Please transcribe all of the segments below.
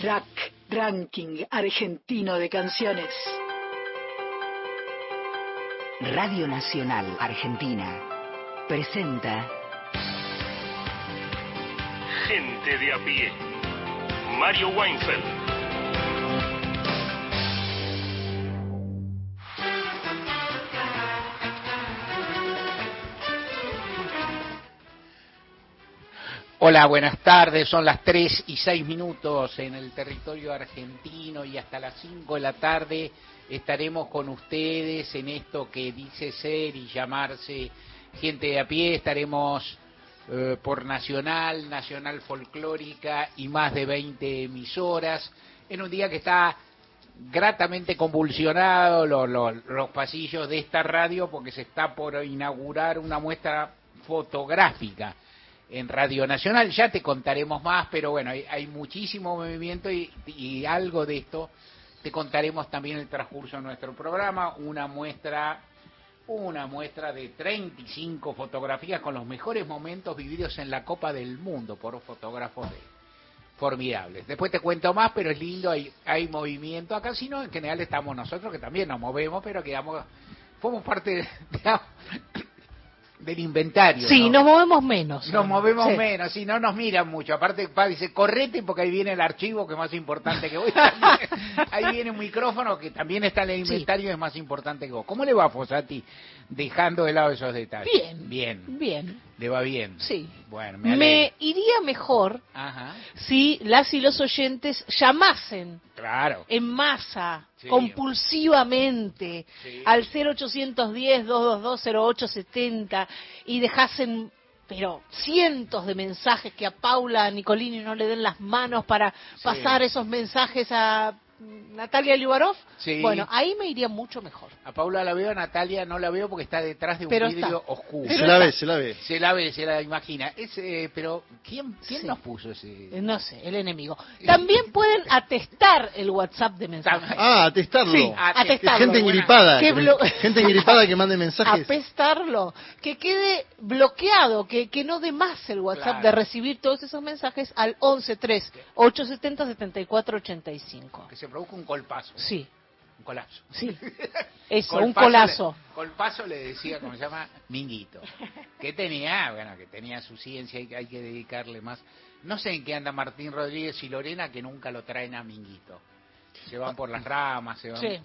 Rack Ranking Argentino de Canciones. Radio Nacional Argentina presenta Gente de a pie. Mario Weinfeld. Hola, buenas tardes. Son las 3 y 6 minutos en el territorio argentino y hasta las 5 de la tarde estaremos con ustedes en esto que dice ser y llamarse gente de a pie. Estaremos eh, por Nacional, Nacional Folclórica y más de 20 emisoras en un día que está gratamente convulsionado los pasillos de esta radio porque se está por inaugurar una muestra fotográfica en Radio Nacional. Ya te contaremos más, pero bueno, hay, muchísimo movimiento y, algo de esto te contaremos también en el transcurso de nuestro programa. Una muestra, una muestra de 35 fotografías con los mejores momentos vividos en la Copa del Mundo por fotógrafos formidables. Después te cuento más, pero es lindo, hay, hay movimiento acá, si no, en general estamos nosotros que también nos movemos, pero que digamos, somos parte de, del inventario. Sí, nos movemos menos. Nos movemos menos, sí, no nos miran mucho. Aparte, pa, dice, correte porque ahí viene el archivo que es más importante que vos. ahí viene un micrófono que también está en el inventario y es más importante que vos. ¿Cómo le va a Fosati dejando de lado esos detalles? Bien. Bien. Bien. ¿Le va bien? Sí. Bueno, me, iría mejor si las y los oyentes llamasen claro. en masa, compulsivamente, al 0810-222-0870 y dejasen pero cientos de mensajes que a Paula Nicolini no le den las manos para pasar esos mensajes a Natalia Liubarov, bueno, ahí me iría mucho mejor. A Paula la veo, a Natalia no la veo porque está detrás de un vidrio oscuro. Se la ve, se la ve. Se la ve, se la imagina. Eh, pero, ¿quién, quién nos puso ese...? Eh, no sé, el enemigo. También pueden atestar el WhatsApp de mensajes. Ah, atestarlo. Sí, atestarlo. Gente engripada. gente engripada que mande mensajes. Apestarlo. Que quede bloqueado, que, que no dé más el WhatsApp de recibir todos esos mensajes al 113 870 7485 Que se produzca un colpazo. Sí. Un colapso. Sí. Eso, un colazo. colpazo le decía, como se llama, Minguito. Que tenía, bueno, que tenía su ciencia y hay que dedicarle más. No sé en qué anda Martín Rodríguez y Lorena que nunca lo traen a Minguito. Se van por las ramas, se van. Sí.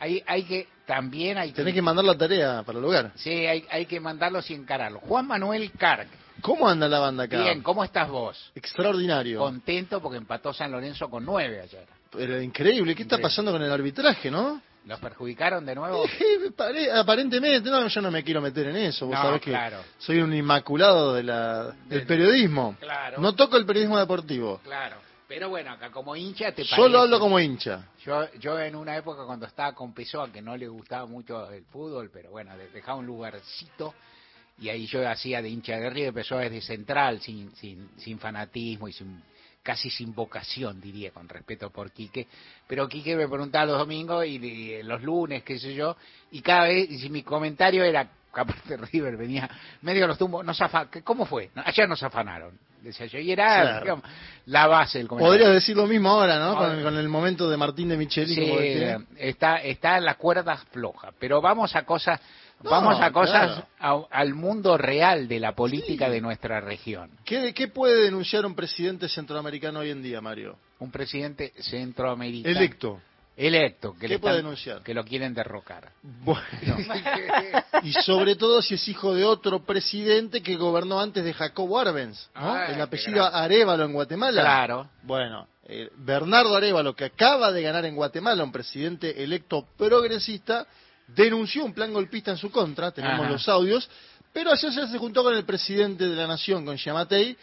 Hay, hay que, también hay Tenés que, mandar la tarea para el lugar. Sí, hay, hay que mandarlos y encararlo. Juan Manuel Carg. ¿Cómo anda la banda acá? Bien, ¿cómo estás vos? Extraordinario. Contento porque empató San Lorenzo con nueve ayer. Pero increíble, ¿qué está pasando con el arbitraje, no? ¿Los perjudicaron de nuevo? aparentemente, no, yo no me quiero meter en eso, vos sabés que soy un inmaculado de la, del periodismo. Claro. No toco el periodismo deportivo. Claro. Pero bueno, acá como hincha te Solo hablo como hincha. Yo, yo en una época cuando estaba con Pessoa, que no le gustaba mucho el fútbol, pero bueno, dejaba un lugarcito y ahí yo hacía de hincha de River, Pessoa es de central, sin, sin, sin fanatismo y sin casi sin vocación, diría, con respeto por Quique. Pero Quique me preguntaba los domingos y, los lunes, qué sé yo, y cada vez, y mi comentario era, aparte River venía medio los tumbos, nos ¿cómo fue? Ayer nos afanaron, decía yo, y era la base del comentario. Podrías decir lo mismo ahora, ¿no? Con, el momento de Martín de Micheli. Sí, está, está en las cuerdas flojas, pero vamos a cosas Vamos a cosas, al mundo real de la política de nuestra región. ¿Qué, ¿Qué puede denunciar un presidente centroamericano hoy en día, Mario? Un presidente centroamericano. Electo. Electo, que, ¿Qué puede denunciar? que lo quieren derrocar. Bueno, y sobre todo si es hijo de otro presidente que gobernó antes de Jacobo Arbenz, ¿no? Ah, el apellido Arevalo en Guatemala. Claro. Bueno, eh, Bernardo Arevalo, que acaba de ganar en Guatemala, un presidente electo progresista, denunció un plan golpista en su contra, tenemos los audios, pero ayer se juntó con el presidente de la Nación, con Yamatei,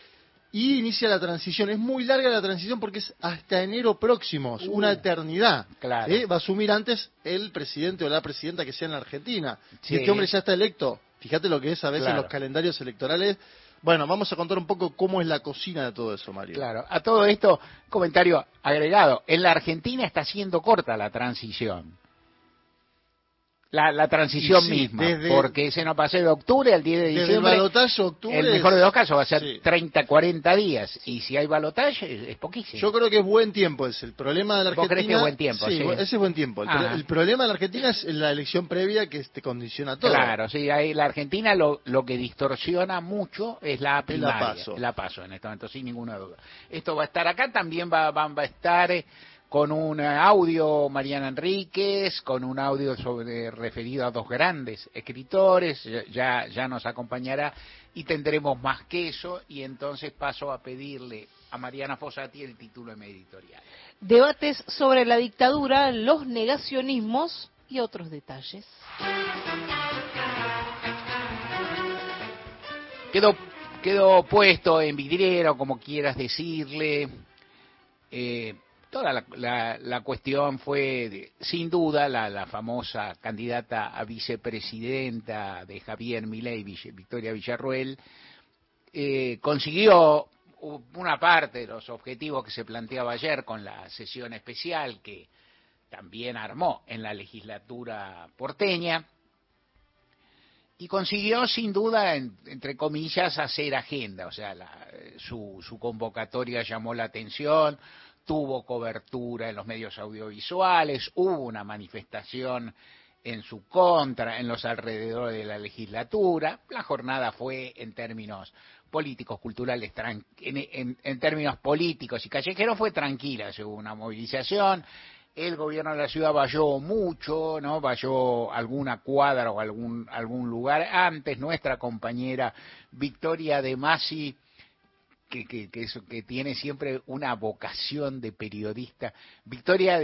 y inicia la transición. Es muy larga la transición porque es hasta enero próximo, una uh, eternidad. Claro. ¿Eh? Va a asumir antes el presidente o la presidenta que sea en la Argentina. Si este hombre ya está electo, fíjate lo que es a veces los calendarios electorales. Bueno, vamos a contar un poco cómo es la cocina de todo eso, Mario. Claro, a todo esto, comentario agregado. En la Argentina está siendo corta la transición. La, transición misma, porque ese no pasó de octubre al 10 de diciembre. el octubre. El mejor de dos casos va a ser 30, 40 días. Y si hay balotaje, es poquísimo. Yo creo que es buen tiempo. Es el problema de la Argentina. ¿Vos crees que es buen tiempo? Sí, ese es buen tiempo. El, problema de la Argentina es la elección previa que te condiciona todo. Claro, sí. Ahí la Argentina lo, lo que distorsiona mucho es la primaria. La paso. La paso en este momento, sin ninguna duda. Esto va a estar acá. También va, va, va a estar. Eh, con un audio Mariana Enríquez, con un audio sobre referido a dos grandes escritores, ya, ya nos acompañará y tendremos más que eso y entonces paso a pedirle a Mariana Fossati el título de mi editorial. Debates sobre la dictadura, los negacionismos y otros detalles. Quedó, quedó puesto en vidriero, como quieras decirle, eh, toda la, cuestión fue, sin duda, la, famosa candidata a vicepresidenta de Javier Milei, Victoria Villarruel, eh, consiguió una parte de los objetivos que se planteaba ayer con la sesión especial que también armó en la legislatura porteña y consiguió sin duda, entre comillas, hacer agenda, o sea, su, su convocatoria llamó la atención, tuvo cobertura en los medios audiovisuales, hubo una manifestación en su contra en los alrededores de la legislatura. La jornada fue en términos políticos, culturales, en, en, términos políticos y callejeros fue tranquila, hubo una movilización. El gobierno de la ciudad valló mucho, ¿no? Valló alguna cuadra o algún, algún lugar. Antes nuestra compañera Victoria de Masi que, que, que, que, tiene siempre una vocación de periodista. Victoria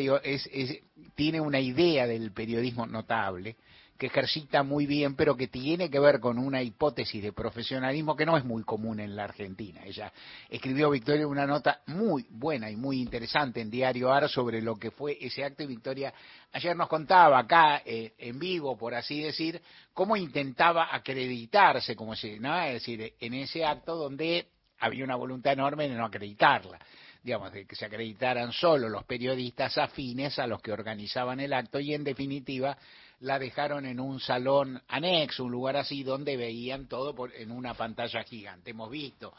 tiene una idea del periodismo notable, que ejercita muy bien, pero que tiene que ver con una hipótesis de profesionalismo que no es muy común en la Argentina. Ella escribió, Victoria, una nota muy buena y muy interesante en Diario AR sobre lo que fue ese acto y Victoria ayer nos contaba acá eh, en vivo, por así decir, cómo intentaba acreditarse, como se, ¿no? Es decir, en ese acto donde había una voluntad enorme de no acreditarla, digamos, de que se acreditaran solo los periodistas afines a los que organizaban el acto y en definitiva la dejaron en un salón anexo, un lugar así donde veían todo por, en una pantalla gigante. Hemos visto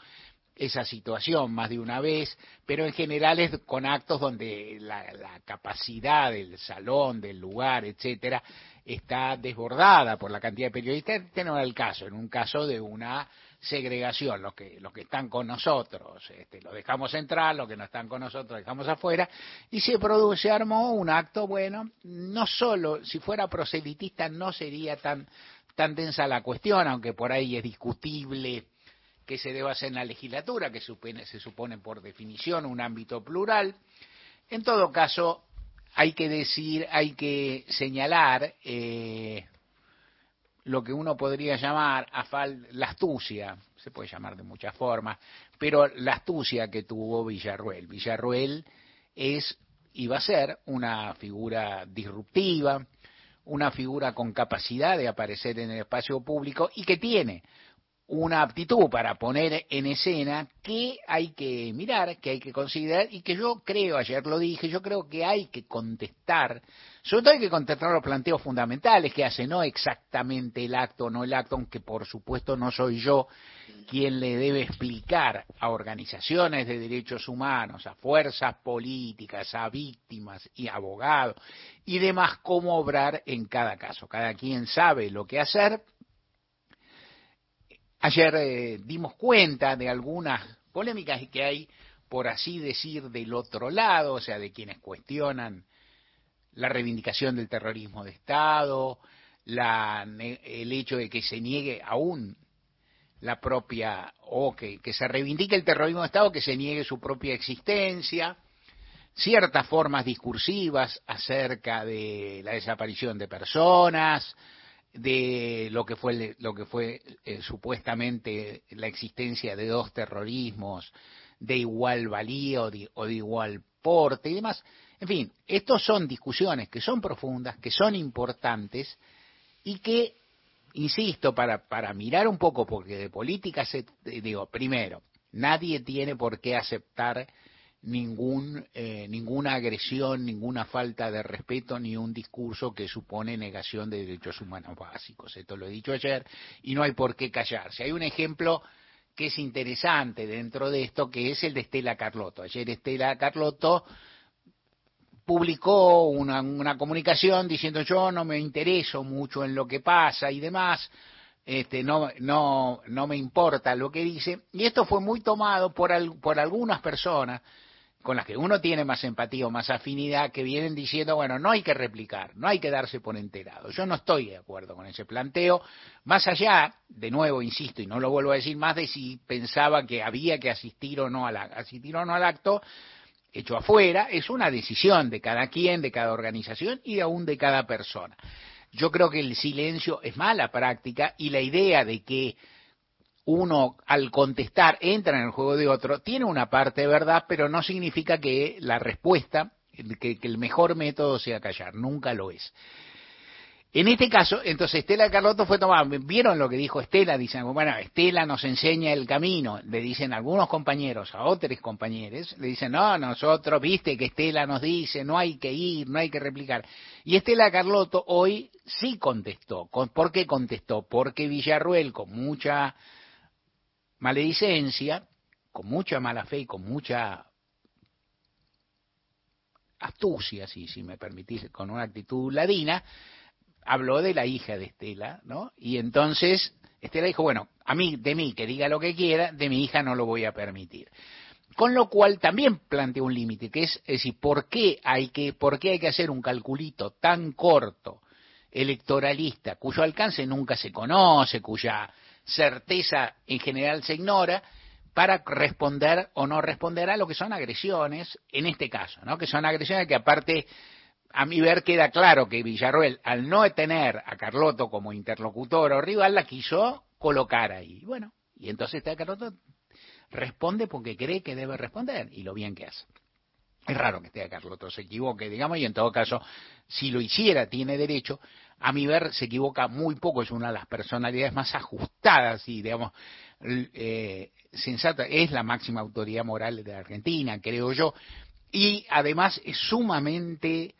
esa situación más de una vez, pero en general es con actos donde la, capacidad del salón, del lugar, etcétera, está desbordada por la cantidad de periodistas. Este no era el caso, en un caso de una segregación, los que, los que están con nosotros, este, los dejamos entrar, los que no están con nosotros dejamos afuera, y se produce, armó un acto, bueno, no solo, si fuera proselitista no sería tan, tan densa la cuestión, aunque por ahí es discutible que se deba hacer en la legislatura, que supone, se supone por definición un ámbito plural. En todo caso, hay que decir, hay que señalar eh, lo que uno podría llamar la astucia, se puede llamar de muchas formas, pero la astucia que tuvo Villarruel. Villarruel es y va a ser una figura disruptiva, una figura con capacidad de aparecer en el espacio público y que tiene una aptitud para poner en escena que hay que mirar, que hay que considerar y que yo creo, ayer lo dije, yo creo que hay que contestar, sobre todo hay que contestar los planteos fundamentales que hace, no exactamente el acto, no el acto, aunque por supuesto no soy yo quien le debe explicar a organizaciones de derechos humanos, a fuerzas políticas, a víctimas y abogados y demás cómo obrar en cada caso. Cada quien sabe lo que hacer Ayer eh, dimos cuenta de algunas polémicas que hay, por así decir, del otro lado, o sea, de quienes cuestionan la reivindicación del terrorismo de Estado, el hecho de que se niegue aún la propia, o que, que se reivindique el terrorismo de Estado, que se niegue su propia existencia, ciertas formas discursivas acerca de la desaparición de personas, de lo que fue lo que fue eh, supuestamente la existencia de dos terrorismos de igual valía o de, igual porte y demás. En fin, estos son discusiones que son profundas, que son importantes y que, insisto, para, para mirar un poco, porque de política se, digo, primero, nadie tiene por qué aceptar ningún, eh, ninguna agresión, ninguna falta de respeto, ni un discurso que supone negación de derechos humanos básicos. Esto lo he dicho ayer y no hay por qué callarse. Hay un ejemplo que es interesante dentro de esto, que es el de Estela Carlotto. Ayer Estela Carlotto publicó una, una comunicación diciendo yo no me intereso mucho en lo que pasa y demás, este, no, no, no me importa lo que dice, y esto fue muy tomado por, por algunas personas con las que uno tiene más empatía o más afinidad, que vienen diciendo, bueno, no hay que replicar, no hay que darse por enterado. Yo no estoy de acuerdo con ese planteo, más allá, de nuevo, insisto, y no lo vuelvo a decir más de si pensaba que había que asistir o no al, asistir o no al acto, hecho afuera, es una decisión de cada quien, de cada organización y aún de cada persona. Yo creo que el silencio es mala práctica y la idea de que uno al contestar entra en el juego de otro tiene una parte de verdad, pero no significa que la respuesta, que, el mejor método sea callar, nunca lo es. En este caso, entonces Estela Carlotto fue tomada. ¿Vieron lo que dijo Estela? Dicen, bueno, Estela nos enseña el camino. Le dicen algunos compañeros a otros compañeros, le dicen, no, nosotros, viste que Estela nos dice, no hay que ir, no hay que replicar. Y Estela Carlotto hoy sí contestó. ¿Por qué contestó? Porque Villarruel, con mucha maledicencia, con mucha mala fe y con mucha astucia, si, si me permitís, con una actitud ladina, habló de la hija de Estela, ¿no? Y entonces Estela dijo, bueno, a mí, de mí, que diga lo que quiera, de mi hija no lo voy a permitir. Con lo cual también planteó un límite, que es, es decir, ¿por qué, hay que, ¿por qué hay que hacer un calculito tan corto electoralista, cuyo alcance nunca se conoce, cuya certeza en general se ignora, para responder o no responder a lo que son agresiones, en este caso, ¿no? que son agresiones que aparte a mi ver queda claro que Villarroel, al no tener a Carlotto como interlocutor o rival, la quiso colocar ahí. Bueno, y entonces está Carlotto responde porque cree que debe responder y lo bien que hace. Es raro que esté Carlotto se equivoque, digamos, y en todo caso, si lo hiciera, tiene derecho. A mi ver, se equivoca muy poco, es una de las personalidades más ajustadas y, digamos, eh, sensata, es la máxima autoridad moral de Argentina, creo yo, y además es sumamente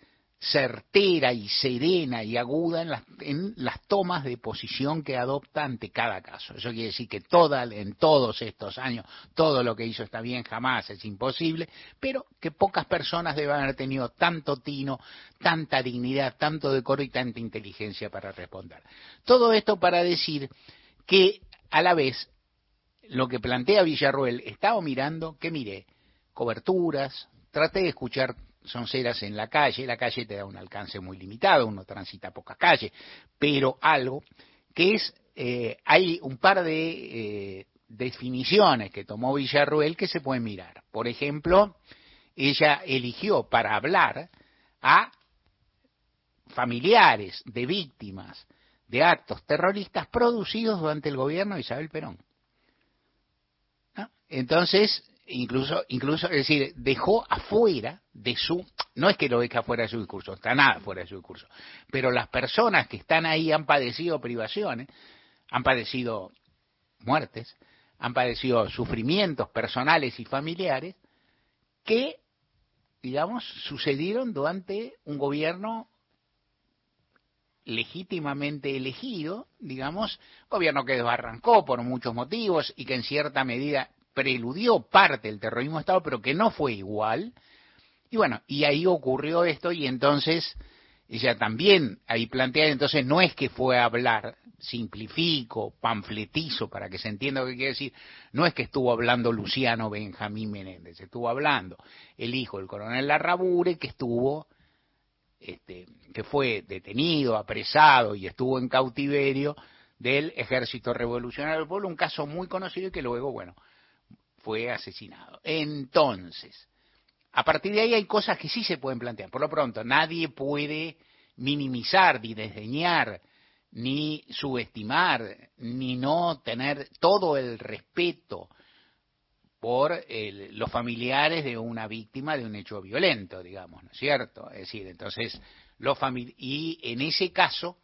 certera y serena y aguda en las, en las tomas de posición que adopta ante cada caso. Eso quiere decir que toda, en todos estos años todo lo que hizo está bien, jamás es imposible, pero que pocas personas deben haber tenido tanto tino, tanta dignidad, tanto decoro y tanta inteligencia para responder. Todo esto para decir que a la vez lo que plantea Villarruel, estaba mirando, que mire, coberturas, traté de escuchar son ceras en la calle, la calle te da un alcance muy limitado, uno transita pocas calles, pero algo que es, eh, hay un par de eh, definiciones que tomó Villarruel que se pueden mirar. Por ejemplo, ella eligió para hablar a familiares de víctimas de actos terroristas producidos durante el gobierno de Isabel Perón. Entonces, incluso, incluso, es decir, dejó afuera de su, no es que lo deje afuera de su discurso, está nada fuera de su discurso, pero las personas que están ahí han padecido privaciones, han padecido muertes, han padecido sufrimientos personales y familiares que, digamos, sucedieron durante un gobierno legítimamente elegido, digamos, gobierno que desbarrancó por muchos motivos y que en cierta medida preludió parte del terrorismo de Estado, pero que no fue igual. Y bueno, y ahí ocurrió esto y entonces ella también ahí plantea, entonces no es que fue a hablar, simplifico, panfletizo, para que se entienda lo que quiere decir, no es que estuvo hablando Luciano Benjamín Menéndez, estuvo hablando el hijo del coronel Larrabure, que estuvo, este, que fue detenido, apresado y estuvo en cautiverio del Ejército Revolucionario del Pueblo, un caso muy conocido y que luego, bueno, fue asesinado. Entonces, a partir de ahí hay cosas que sí se pueden plantear. Por lo pronto, nadie puede minimizar, ni desdeñar, ni subestimar, ni no tener todo el respeto por los familiares de una víctima de un hecho violento, digamos, ¿no es cierto? Es decir, entonces, los y en ese caso,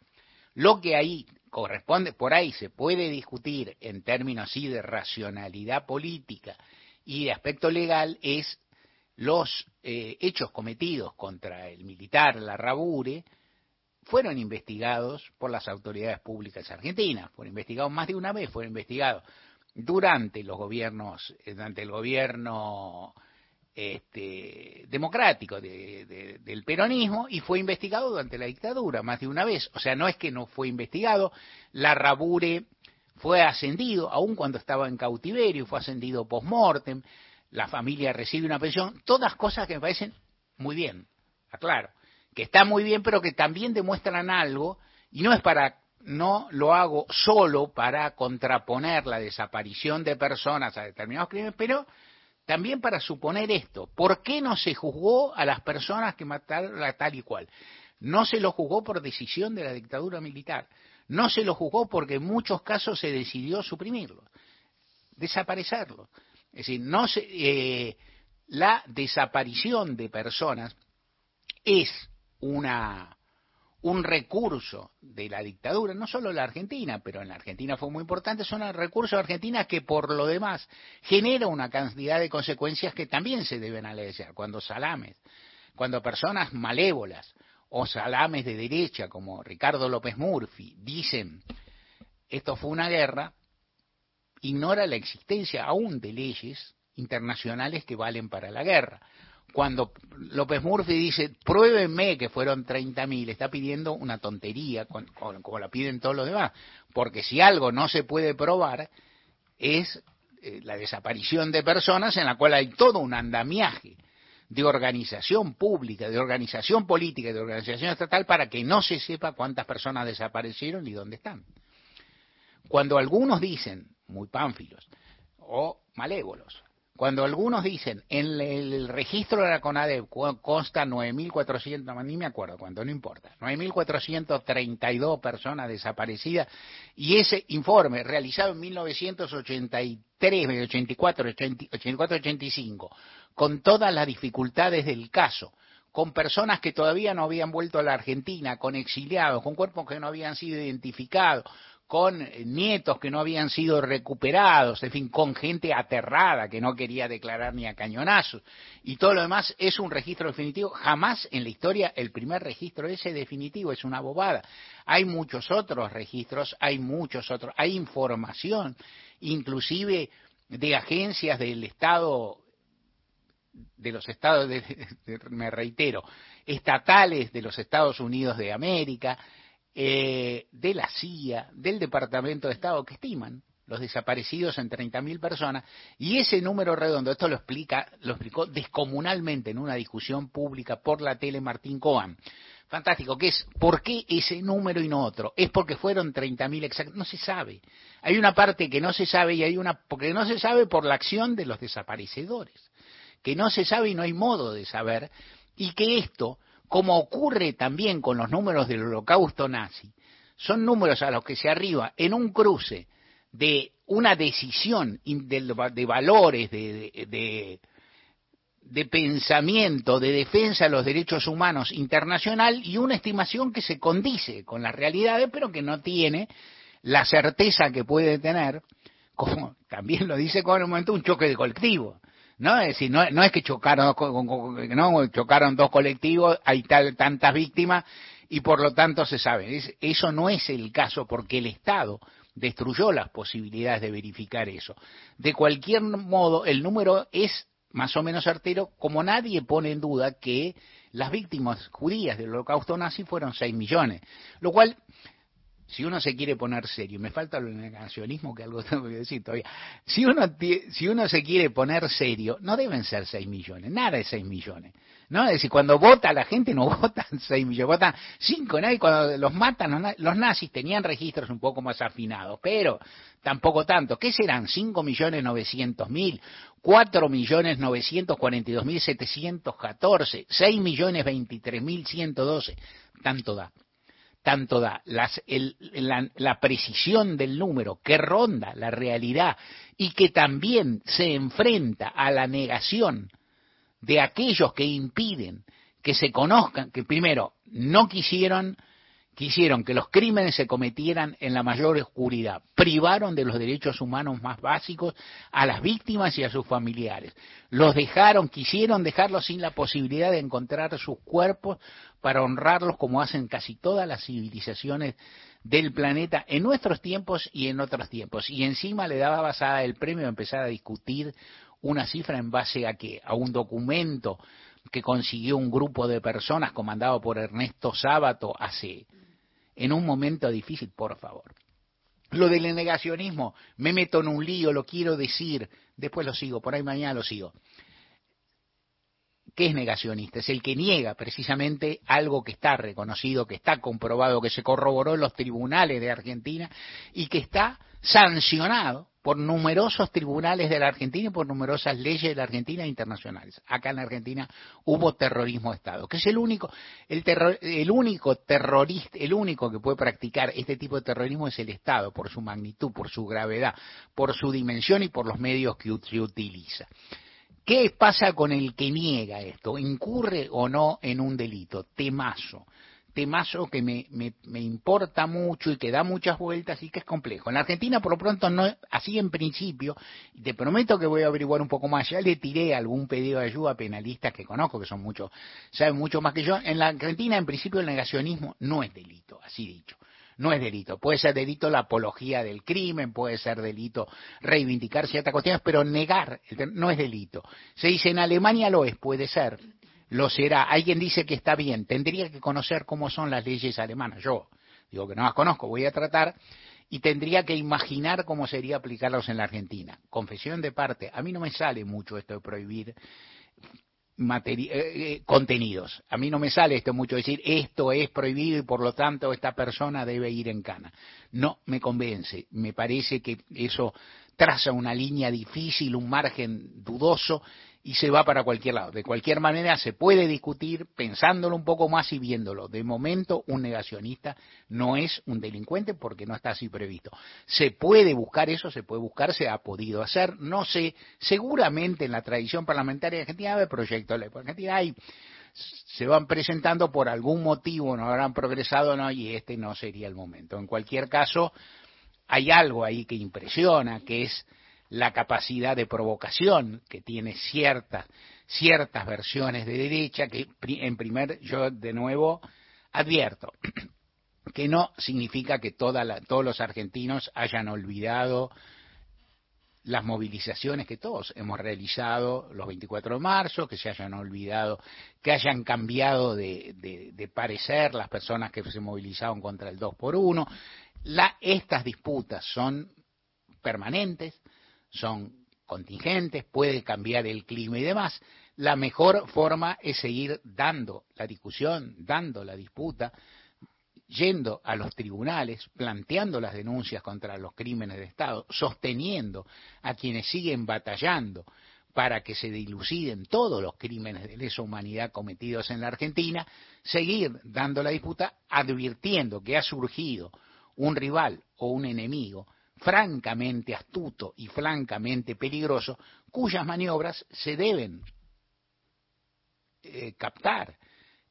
lo que ahí corresponde, por ahí se puede discutir en términos así de racionalidad política y de aspecto legal es los eh, hechos cometidos contra el militar la Rabure fueron investigados por las autoridades públicas argentinas, fueron investigados más de una vez, fueron investigados durante los gobiernos, eh, durante el gobierno este, democrático del peronismo y fue investigado durante la dictadura más de una vez. O sea, no es que no fue investigado, la Rabure fue ascendido, aun cuando estaba en cautiverio, fue ascendido post-mortem, la familia recibe una pensión, todas cosas que me parecen muy bien, aclaro, que está muy bien, pero que también demuestran algo, y no es para, no lo hago solo para contraponer la desaparición de personas a determinados crímenes, pero también para suponer esto, ¿por qué no se juzgó a las personas que mataron a tal y cual? No se lo juzgó por decisión de la dictadura militar, no se lo juzgó porque en muchos casos se decidió suprimirlo, desaparecerlo. Es decir, no se, eh, la desaparición de personas es una, un recurso de la dictadura, no solo la Argentina, pero en la Argentina fue muy importante, son recursos de Argentina que por lo demás genera una cantidad de consecuencias que también se deben analizar. Cuando salames, cuando personas malévolas o salames de derecha como Ricardo López Murphy dicen esto fue una guerra, ignora la existencia aún de leyes internacionales que valen para la guerra. Cuando López Murphy dice, pruébenme que fueron 30.000, está pidiendo una tontería, como la piden todos los demás, porque si algo no se puede probar, es eh, la desaparición de personas en la cual hay todo un andamiaje de organización pública, de organización política de organización estatal para que no se sepa cuántas personas desaparecieron y dónde están. Cuando algunos dicen, muy pánfilos o malévolos, cuando algunos dicen, en el registro de la CONADEP consta 9.400, ni me acuerdo cuánto, no importa, 9.432 personas desaparecidas, y ese informe realizado en 1983, 84, 84, 85, con todas las dificultades del caso, con personas que todavía no habían vuelto a la Argentina, con exiliados, con cuerpos que no habían sido identificados, con nietos que no habían sido recuperados, en fin, con gente aterrada que no quería declarar ni a cañonazos. Y todo lo demás es un registro definitivo. Jamás en la historia el primer registro ese definitivo es una bobada. Hay muchos otros registros, hay muchos otros, hay información, inclusive de agencias del Estado, de los estados, me reitero, estatales de los Estados Unidos de América, eh, de la CIA, del Departamento de Estado, que estiman los desaparecidos en 30.000 personas, y ese número redondo, esto lo explica, lo explicó descomunalmente en una discusión pública por la tele Martín Coan. Fantástico, que es, ¿por qué ese número y no otro? Es porque fueron 30.000 exactos, no se sabe. Hay una parte que no se sabe y hay una, porque no se sabe por la acción de los desaparecedores, que no se sabe y no hay modo de saber, y que esto como ocurre también con los números del holocausto nazi, son números a los que se arriba en un cruce de una decisión de, valores, de, de, pensamiento, de defensa de los derechos humanos internacional y una estimación que se condice con las realidades, pero que no tiene la certeza que puede tener, como también lo dice con un momento un choque de colectivo. ¿No? Es decir, no, es que chocaron, no, chocaron dos colectivos, hay tal, tantas víctimas y por lo tanto se sabe. eso no es el caso porque el Estado destruyó las posibilidades de verificar eso. De cualquier modo, el número es más o menos certero, como nadie pone en duda que las víctimas judías del holocausto nazi fueron 6 millones, lo cual si uno se quiere poner serio, me falta el negacionismo que algo tengo que decir todavía, si uno, si uno se quiere poner serio, no deben ser 6 millones, nada de 6 millones. ¿no? Es decir, cuando vota la gente no votan 6 millones, votan 5, Y cuando los matan, los nazis tenían registros un poco más afinados, pero tampoco tanto. ¿Qué serán? 5 millones 900 mil, 4 millones 942 mil 714, 6 millones 23 mil 112, tanto da tanto da la, precisión del número que ronda la realidad y que también se enfrenta a la negación de aquellos que impiden que se conozcan, que primero no quisieron quisieron que los crímenes se cometieran en la mayor oscuridad, privaron de los derechos humanos más básicos a las víctimas y a sus familiares, los dejaron, quisieron dejarlos sin la posibilidad de encontrar sus cuerpos para honrarlos como hacen casi todas las civilizaciones del planeta en nuestros tiempos y en otros tiempos. Y encima le daba basada el premio a empezar a discutir una cifra en base a que a un documento que consiguió un grupo de personas comandado por Ernesto Sábato hace en un momento difícil, por favor. Lo del negacionismo, me meto en un lío, lo quiero decir, después lo sigo, por ahí mañana lo sigo. ¿Qué es negacionista? Es el que niega precisamente algo que está reconocido, que está comprobado, que se corroboró en los tribunales de Argentina y que está sancionado por numerosos tribunales de la Argentina y por numerosas leyes de la Argentina internacionales. Acá en la Argentina hubo terrorismo de Estado, que es el único, el, el único terrorista, el único que puede practicar este tipo de terrorismo es el Estado, por su magnitud, por su gravedad, por su dimensión y por los medios que se utiliza. ¿Qué pasa con el que niega esto? ¿Incurre o no en un delito? Temazo. Temazo que me, me, importa mucho y que da muchas vueltas y que es complejo. En la Argentina, por lo pronto, no así en principio, te prometo que voy a averiguar un poco más. Ya le tiré algún pedido de ayuda a penalistas que conozco, que son muchos, saben mucho más que yo. En la Argentina, en principio, el negacionismo no es delito, así dicho no es delito. Puede ser delito la apología del crimen, puede ser delito reivindicar ciertas cuestiones, pero negar no es delito. Se dice en Alemania lo es, puede ser, lo será. Alguien dice que está bien, tendría que conocer cómo son las leyes alemanas. Yo digo que no las conozco, voy a tratar y tendría que imaginar cómo sería aplicarlos en la Argentina. Confesión de parte, a mí no me sale mucho esto de prohibir eh, eh, contenidos. A mí no me sale esto mucho decir esto es prohibido y por lo tanto esta persona debe ir en cana. No me convence. Me parece que eso traza una línea difícil, un margen dudoso y se va para cualquier lado. De cualquier manera se puede discutir pensándolo un poco más y viéndolo. De momento un negacionista no es un delincuente porque no está así previsto. Se puede buscar eso, se puede buscar, se ha podido hacer. No sé, seguramente en la tradición parlamentaria de Argentina hay proyectos de ley. Argentina hay se van presentando por algún motivo, no habrán progresado, no, y este no sería el momento. En cualquier caso, hay algo ahí que impresiona, que es la capacidad de provocación que tiene ciertas ciertas versiones de derecha que en primer yo de nuevo advierto que no significa que todos los argentinos hayan olvidado las movilizaciones que todos hemos realizado los 24 de marzo, que se hayan olvidado, que hayan cambiado de, de parecer las personas que se movilizaron contra el 2 por 1. La, estas disputas son permanentes, son contingentes, puede cambiar el clima y demás. La mejor forma es seguir dando la discusión, dando la disputa, yendo a los tribunales, planteando las denuncias contra los crímenes de Estado, sosteniendo a quienes siguen batallando para que se diluciden todos los crímenes de lesa humanidad cometidos en la Argentina, seguir dando la disputa advirtiendo que ha surgido un rival o un enemigo francamente astuto y francamente peligroso, cuyas maniobras se deben eh, captar,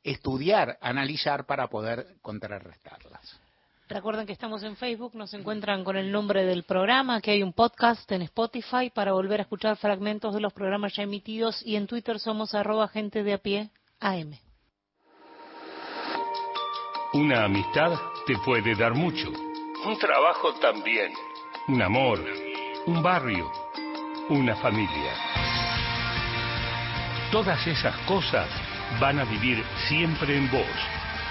estudiar, analizar para poder contrarrestarlas. Recuerden que estamos en Facebook, nos encuentran con el nombre del programa, que hay un podcast en Spotify para volver a escuchar fragmentos de los programas ya emitidos y en Twitter somos arroba gente de a pie AM. Una amistad te puede dar mucho, un trabajo también un amor, un barrio, una familia. Todas esas cosas van a vivir siempre en vos,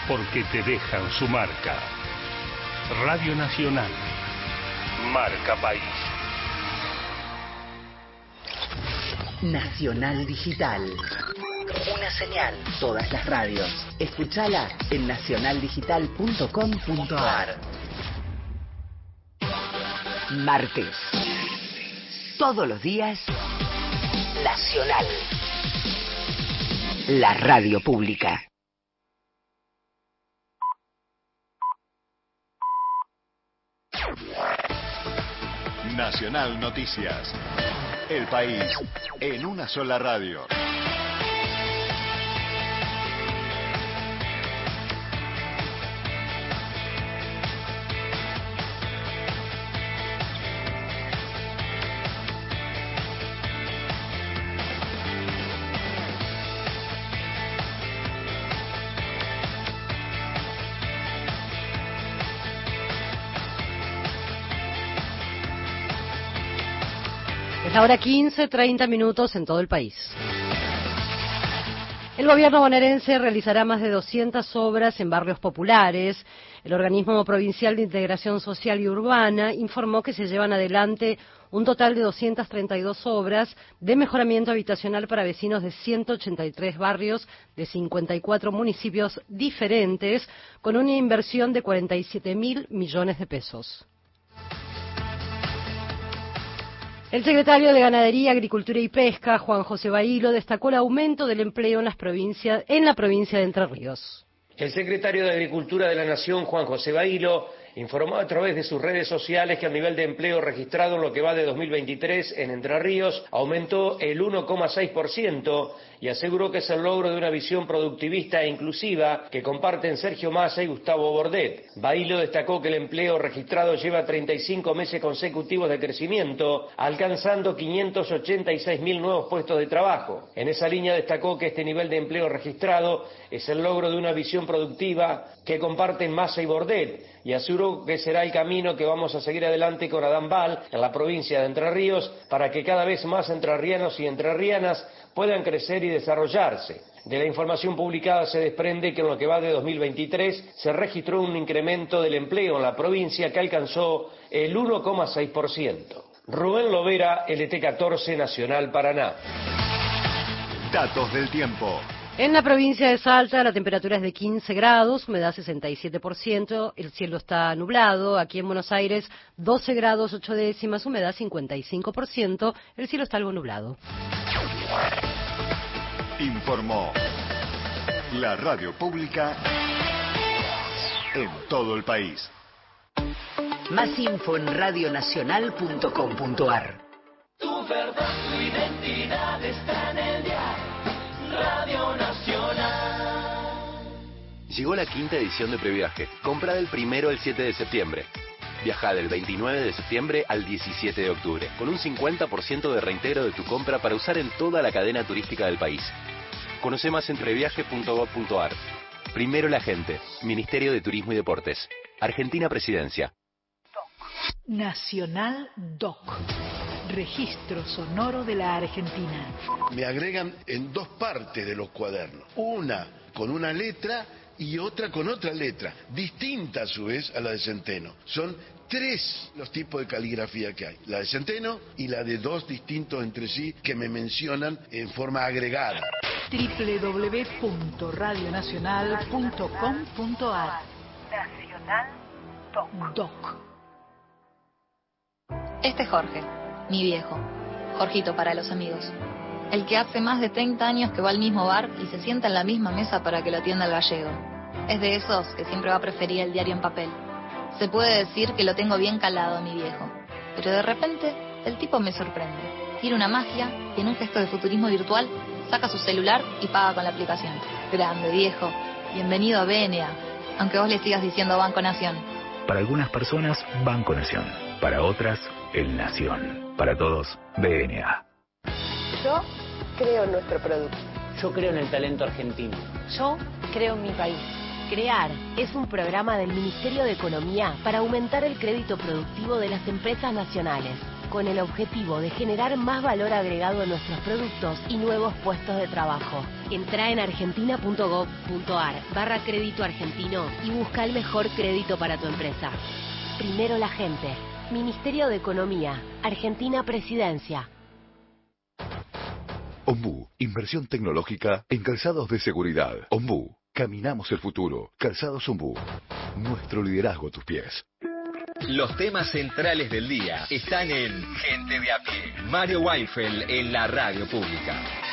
porque te dejan su marca. Radio Nacional, marca país. Nacional Digital. Una señal, todas las radios. Escúchala en nacionaldigital.com.ar martes. Todos los días, Nacional. La radio pública. Nacional Noticias. El país en una sola radio. La hora 15, 30 minutos en todo el país. El gobierno bonaerense realizará más de 200 obras en barrios populares. El organismo provincial de integración social y urbana informó que se llevan adelante un total de 232 obras de mejoramiento habitacional para vecinos de 183 barrios de 54 municipios diferentes, con una inversión de 47 mil millones de pesos. El secretario de Ganadería, Agricultura y Pesca, Juan José Bailo, destacó el aumento del empleo en, las provincias, en la provincia de Entre Ríos. El secretario de Agricultura de la Nación, Juan José Bailo, informó a través de sus redes sociales que el nivel de empleo registrado en lo que va de 2023 en Entre Ríos aumentó el 1,6% y aseguró que es el logro de una visión productivista e inclusiva que comparten Sergio Massa y Gustavo Bordet. Bailo destacó que el empleo registrado lleva 35 meses consecutivos de crecimiento, alcanzando 586 mil nuevos puestos de trabajo. En esa línea destacó que este nivel de empleo registrado es el logro de una visión productiva que comparten Massa y Bordet y aseguró que será el camino que vamos a seguir adelante con Adán Val en la provincia de Entre Ríos para que cada vez más entrerrianos y entrerrianas puedan crecer y desarrollarse. De la información publicada se desprende que en lo que va de 2023 se registró un incremento del empleo en la provincia que alcanzó el 1,6%. Rubén Lovera, LT14 Nacional Paraná. Datos del tiempo. En la provincia de Salta la temperatura es de 15 grados, humedad 67%, el cielo está nublado. Aquí en Buenos Aires 12 grados 8 décimas, humedad 55%, el cielo está algo nublado. Informó la radio pública en todo el país. Más info en radionacional.com.ar. Tu verdad, tu identidad está en el Radio Nacional. Llegó la quinta edición de Previaje. Compra del primero al 7 de septiembre. Viaja del 29 de septiembre al 17 de octubre, con un 50% de reintegro de tu compra para usar en toda la cadena turística del país. Conoce más en previaje.gov.ar. Primero la gente. Ministerio de Turismo y Deportes. Argentina Presidencia. Nacional Doc. Registro sonoro de la Argentina. Me agregan en dos partes de los cuadernos. Una con una letra y otra con otra letra, distinta a su vez a la de Centeno. Son tres los tipos de caligrafía que hay, la de Centeno y la de dos distintos entre sí que me mencionan en forma agregada. www.radionacional.com.ar Nacional Doc. Doc. Este es Jorge, mi viejo. Jorgito para los amigos. El que hace más de 30 años que va al mismo bar y se sienta en la misma mesa para que lo atienda el gallego. Es de esos que siempre va a preferir el diario en papel. Se puede decir que lo tengo bien calado mi viejo. Pero de repente, el tipo me sorprende. Tiene una magia y en un gesto de futurismo virtual saca su celular y paga con la aplicación. Grande viejo. Bienvenido a BNA. Aunque vos le sigas diciendo Banco Nación. Para algunas personas, Banco Nación. Para otras, El Nación. Para todos, BNA. Yo creo en nuestro producto. Yo creo en el talento argentino. Yo creo en mi país. CREAR es un programa del Ministerio de Economía para aumentar el crédito productivo de las empresas nacionales, con el objetivo de generar más valor agregado en nuestros productos y nuevos puestos de trabajo. Entra en argentina.gov.ar barra crédito argentino y busca el mejor crédito para tu empresa. Primero la gente. Ministerio de Economía. Argentina Presidencia. Ombú, inversión tecnológica en calzados de seguridad. Ombú, caminamos el futuro. Calzados Ombú, nuestro liderazgo a tus pies. Los temas centrales del día están en Gente de a pie. Mario Weifel en la radio pública.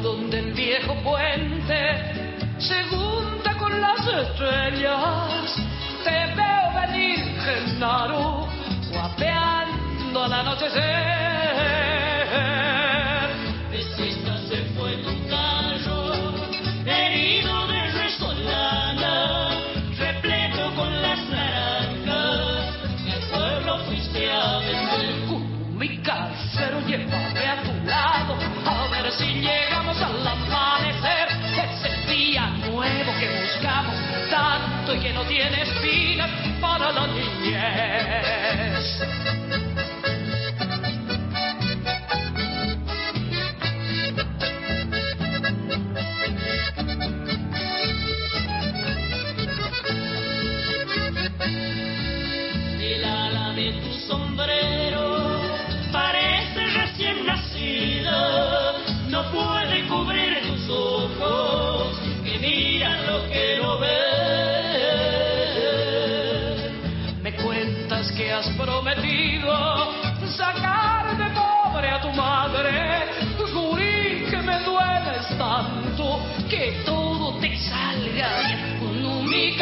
Donde el viejo puente se junta con las estrellas. Te veo venir, Genaro, guapeando al anochecer. No tiene espinas para la niñez. El ala de tu sombrero has prometido sacar de pobre a tu madre, jurí que me dueles tanto que todo te salga con un mi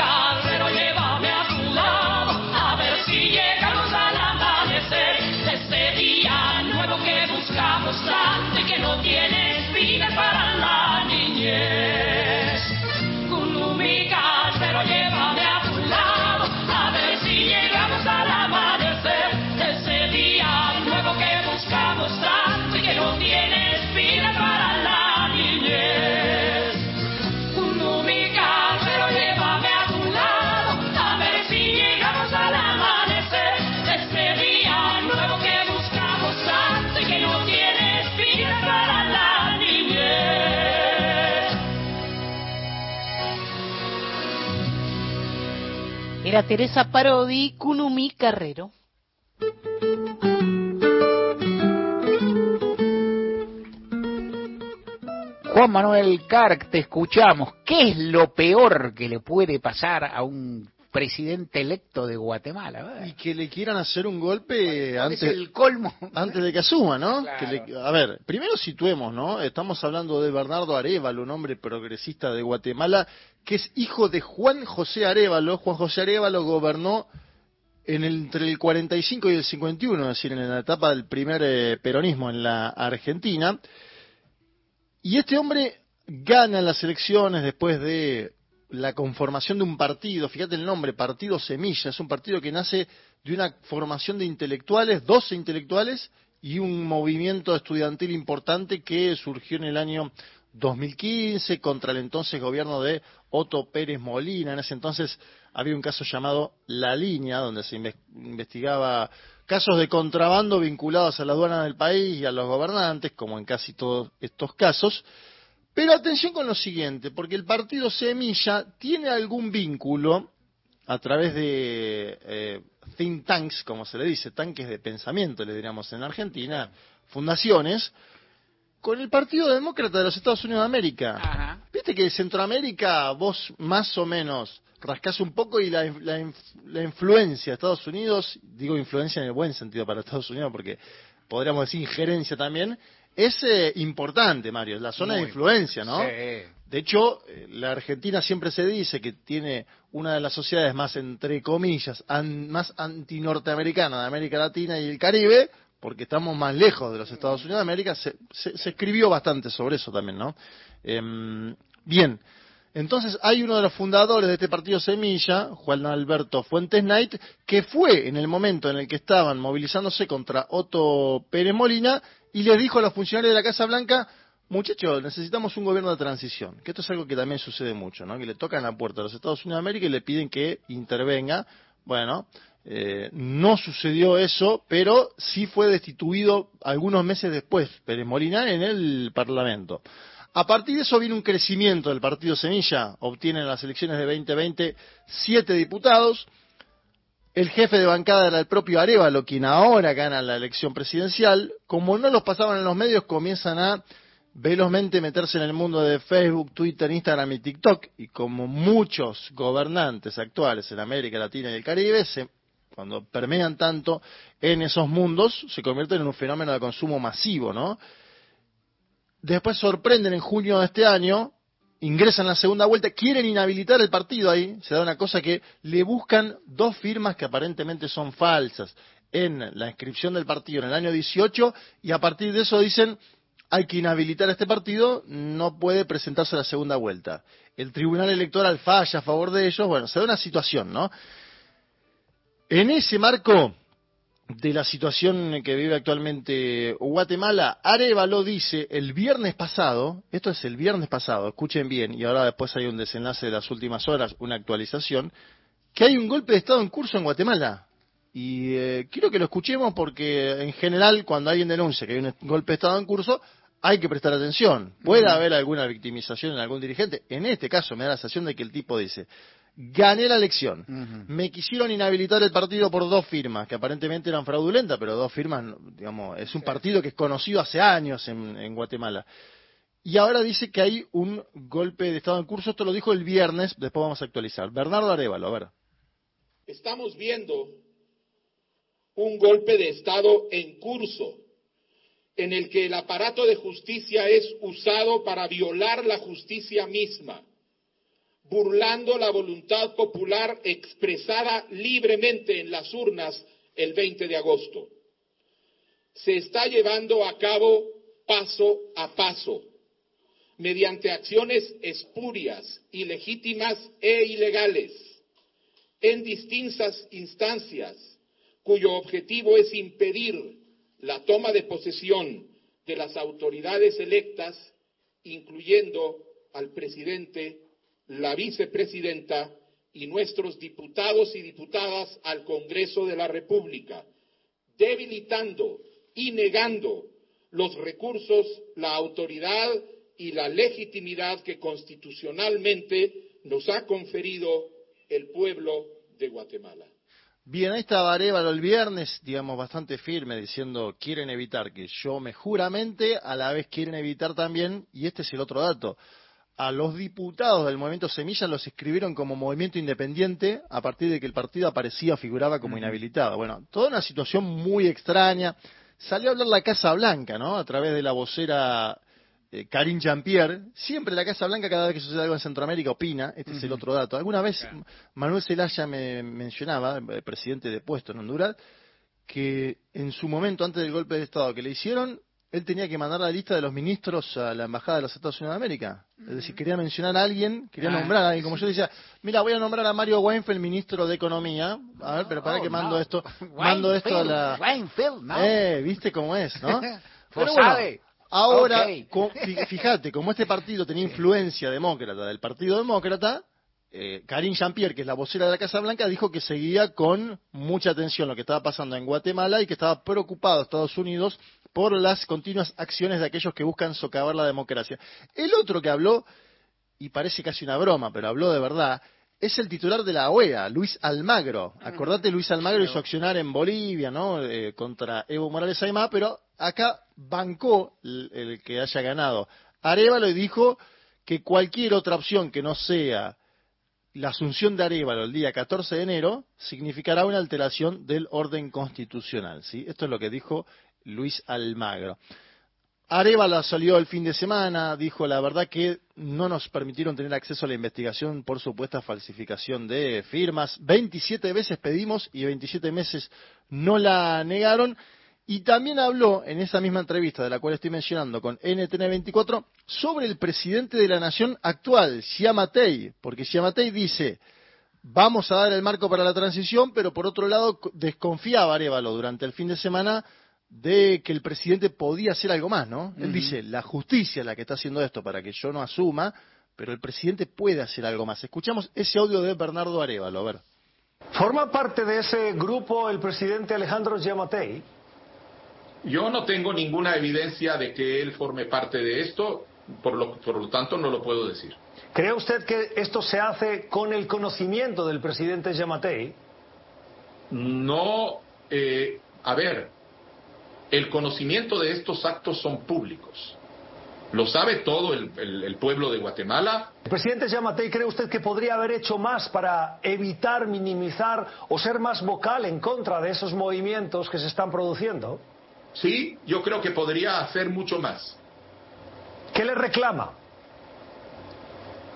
Era Teresa Parodi, Kunumi Carrero. Juan Manuel Carc, te escuchamos. ¿Qué es lo peor que le puede pasar a un presidente electo de Guatemala? Y que le quieran hacer un golpe antes, el colmo. antes de que asuma, ¿no? Claro. Que le- a ver, primero situemos, ¿no? Estamos hablando de Bernardo Arevalo, un hombre progresista de Guatemala, que es hijo de Juan José Arevalo. Juan José Arevalo gobernó en entre el 45 y el 51, es decir, en la etapa del primer eh, peronismo en la Argentina. Y este hombre gana las elecciones después de la conformación de un partido, fíjate el nombre, Partido Semilla, es un partido que nace de una formación de intelectuales, 12 intelectuales y un movimiento estudiantil importante que surgió en el año 2015 contra el entonces gobierno de Otto Pérez Molina. En ese entonces había un caso llamado La Línea, donde se inves- investigaba casos de contrabando vinculados a la aduana del país y a los gobernantes, como en casi todos estos casos. Pero atención con lo siguiente, porque el partido Semilla tiene algún vínculo a través de eh, think tanks, como se le dice, tanques de pensamiento, le diríamos en Argentina, fundaciones, con el Partido Demócrata de los Estados Unidos de América. Viste que en Centroamérica vos más o menos rascás un poco y la, la la influencia de Estados Unidos, digo influencia en el buen sentido para Estados Unidos porque podríamos decir injerencia también, es eh, importante, Mario, la zona de influencia, ¿no? Sí. De hecho, eh, la Argentina siempre se dice que tiene una de las sociedades más, entre comillas, an- más anti-norteamericana de América Latina y el Caribe, porque estamos más lejos de los Estados Unidos de América. Se, se- se escribió bastante sobre eso también, ¿no? Em, bien, entonces hay uno de los fundadores de este partido Semilla, Juan Alberto Fuentes Knight, que fue en el momento en el que estaban movilizándose contra Otto Pérez Molina y les dijo a los funcionarios de la Casa Blanca, muchachos, necesitamos un gobierno de transición, que esto es algo que también sucede mucho, ¿no? Que le tocan la puerta a los Estados Unidos de América y le piden que intervenga. Bueno, eh, no sucedió eso, pero sí fue destituido algunos meses después Pérez Molina en el Parlamento. A partir de eso viene un crecimiento del partido Semilla, obtiene en las elecciones de 2020 siete diputados, el jefe de bancada era el propio Arevalo, quien ahora gana la elección presidencial. Como no los pasaban en los medios, comienzan a velozmente meterse en el mundo de Facebook, Twitter, Instagram y TikTok. Y como muchos gobernantes actuales en América Latina y el Caribe, se- cuando permean tanto en esos mundos, se convierten en un fenómeno de consumo masivo, ¿no? Después sorprenden en junio de este año, ingresan a la segunda vuelta, quieren inhabilitar el partido ahí, se da una cosa que le buscan dos firmas que aparentemente son falsas en la inscripción del partido en el año 18 y a partir de eso dicen hay que inhabilitar a este partido, no puede presentarse a la segunda vuelta. El Tribunal Electoral falla a favor de ellos, bueno, se da una situación, ¿no? En ese marco de la situación que vive actualmente Guatemala, Arevalo dice el viernes pasado, esto es el viernes pasado, escuchen bien, y ahora después hay un desenlace de las últimas horas, una actualización, que hay un golpe de Estado en curso en Guatemala. Y eh, quiero que lo escuchemos porque en general cuando alguien denuncia que hay un golpe de Estado en curso, hay que prestar atención. Puede haber alguna victimización en algún dirigente. En este caso me da la sensación de que el tipo dice, gané la elección, me quisieron inhabilitar el partido por dos firmas, que aparentemente eran fraudulentas, pero dos firmas, digamos, es un partido que es conocido hace años en, en Guatemala. Y ahora dice que hay un golpe de Estado en curso, esto lo dijo el viernes, después vamos a actualizar. Bernardo Arevalo, a ver. Estamos viendo un golpe de Estado en curso en el que el aparato de justicia es usado para violar la justicia misma, burlando la voluntad popular expresada libremente en las urnas el 20 de agosto. Se está llevando a cabo paso a paso, mediante acciones espurias, ilegítimas e ilegales, en distintas instancias, cuyo objetivo es impedir la toma de posesión de las autoridades electas, incluyendo al presidente, la vicepresidenta y nuestros diputados y diputadas al Congreso de la República, debilitando y negando los recursos, la autoridad y la legitimidad que constitucionalmente nos ha conferido el pueblo de Guatemala. Bien, ahí estaba Arevalo el viernes, digamos, bastante firme, diciendo quieren evitar que yo me juramente, a la vez quieren evitar también, y este es el otro dato, a los diputados del movimiento Semilla los escribieron como movimiento independiente a partir de que el partido aparecía, figuraba como inhabilitado. Bueno, toda una situación muy extraña. Salió a hablar la Casa Blanca, ¿no? A través de la vocera eh, Karim Jean-Pierre, siempre la Casa Blanca cada vez que sucede algo en Centroamérica opina, este es el otro dato. Alguna vez Manuel Zelaya me mencionaba, el eh, presidente de puesto en Honduras, que en su momento, antes del golpe de Estado que le hicieron, él tenía que mandar la lista de los ministros a la Embajada de los Estados Unidos de América. Es decir, quería mencionar a alguien, quería ah, nombrar a alguien. Como yo decía, mira, voy a nombrar a Mario Weinfeld, ministro de Economía. A ver, pero para oh, que mando esto, mando esto a la... Weinfeld, ¿no? Eh, viste cómo es, ¿no? pero bueno, Ahora, fíjate, como este partido tenía influencia demócrata del Partido Demócrata, eh, Karine Jean-Pierre, que es la vocera de la Casa Blanca, dijo que seguía con mucha atención lo que estaba pasando en Guatemala y que estaba preocupado Estados Unidos por las continuas acciones de aquellos que buscan socavar la democracia. El otro que habló, y parece casi una broma, pero habló de verdad, es el titular de la OEA, Luis Almagro. Acordate, Luis Almagro hizo accionar en Bolivia, ¿no? Eh, contra Evo Morales Aymá, pero acá bancó el, que haya ganado. Arevalo dijo que cualquier otra opción que no sea la asunción de Arevalo el día 14 de enero significará una alteración del orden constitucional. ¿sí? Esto es lo que dijo Luis Almagro. Arevalo salió el fin de semana, dijo la verdad que no nos permitieron tener acceso a la investigación por supuesta falsificación de firmas. 27 veces pedimos y 27 meses no la negaron. Y también habló en esa misma entrevista de la cual estoy mencionando con NTN24 sobre el presidente de la nación actual, Siamatei, porque Siamatei dice, vamos a dar el marco para la transición, pero por otro lado desconfiaba Arevalo durante el fin de semana de que el presidente podía hacer algo más, ¿no? Él dice, la justicia es la que está haciendo esto para que yo no asuma, pero el presidente puede hacer algo más. Escuchamos ese audio de Bernardo Arevalo, a ver. ¿Forma parte de ese grupo el presidente Alejandro Yamatei? Yo no tengo ninguna evidencia de que él forme parte de esto, por lo, por lo tanto no lo puedo decir. ¿Cree usted que esto se hace con el conocimiento del presidente Yamatei? No, eh, a ver, el conocimiento de estos actos son públicos. Lo sabe todo el, pueblo de Guatemala. El presidente Yamatei, ¿cree usted que podría haber hecho más para evitar, minimizar o ser más vocal en contra de esos movimientos que se están produciendo? Sí, yo creo que podría hacer mucho más. ¿Qué le reclama?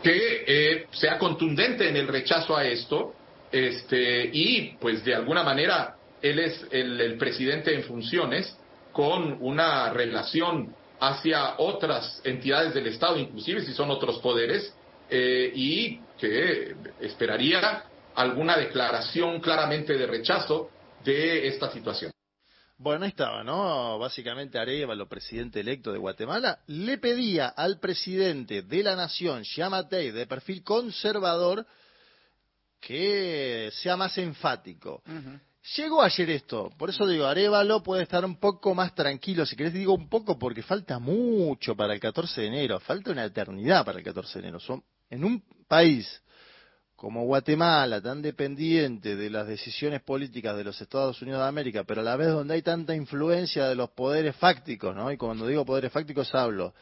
Que eh, sea contundente en el rechazo a esto este, y, pues, de alguna manera, él es el presidente en funciones con una relación hacia otras entidades del Estado, inclusive si son otros poderes, eh, y que esperaría alguna declaración claramente de rechazo de esta situación. Bueno, ahí estaba, ¿no? Básicamente Arevalo, presidente electo de Guatemala, le pedía al presidente de la nación, Yamatei, de perfil conservador, que sea más enfático. Llegó ayer esto, por eso digo, Arevalo puede estar un poco más tranquilo, si querés digo un poco porque falta mucho para el 14 de enero, falta una eternidad para el 14 de enero. Son, en un país como Guatemala, tan dependiente de las decisiones políticas de los Estados Unidos de América, pero a la vez donde hay tanta influencia de los poderes fácticos, ¿no? Y cuando digo poderes fácticos hablo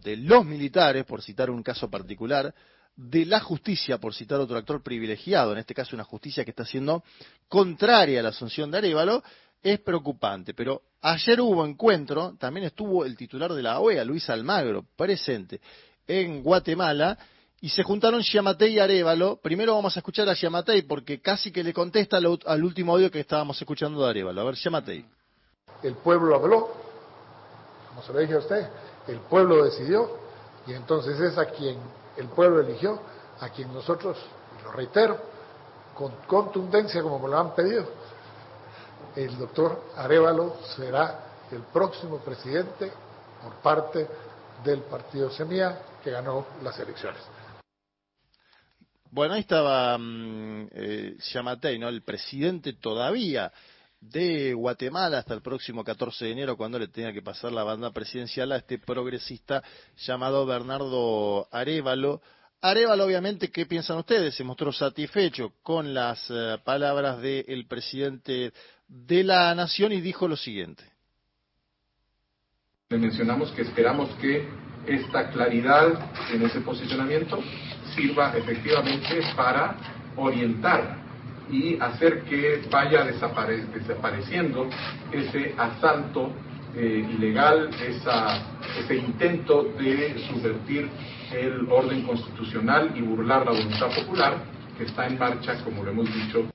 de los militares, por citar un caso particular, de la justicia, por citar otro actor privilegiado, en este caso una justicia que está siendo contraria a la asunción de Arevalo, es preocupante. Pero ayer hubo encuentro, también estuvo el titular de la OEA, Luis Almagro, presente en Guatemala, y se juntaron Yamatei y Arevalo. Primero vamos a escuchar a Yamatei porque casi que le contesta al, último audio que estábamos escuchando de Arevalo. A ver, Yamatei. El pueblo habló, como se lo dije a usted, el pueblo decidió, y entonces es a quien el pueblo eligió, a quien nosotros, y lo reitero, con contundencia como me lo han pedido, el doctor Arevalo será el próximo presidente por parte del partido Semilla que ganó las elecciones. Bueno, ahí estaba um, ¿no? el presidente todavía de Guatemala hasta el próximo 14 de enero, cuando le tenga que pasar la banda presidencial a este progresista llamado Bernardo Arevalo. Arevalo, obviamente, ¿qué piensan ustedes? Se mostró satisfecho con las eh, palabras del presidente de la Nación y dijo lo siguiente. Le mencionamos que esperamos que esta claridad en ese posicionamiento sirva efectivamente para orientar y hacer que vaya desapareciendo ese asalto eh, ilegal, ese intento de subvertir el orden constitucional y burlar la voluntad popular que está en marcha, como lo hemos dicho.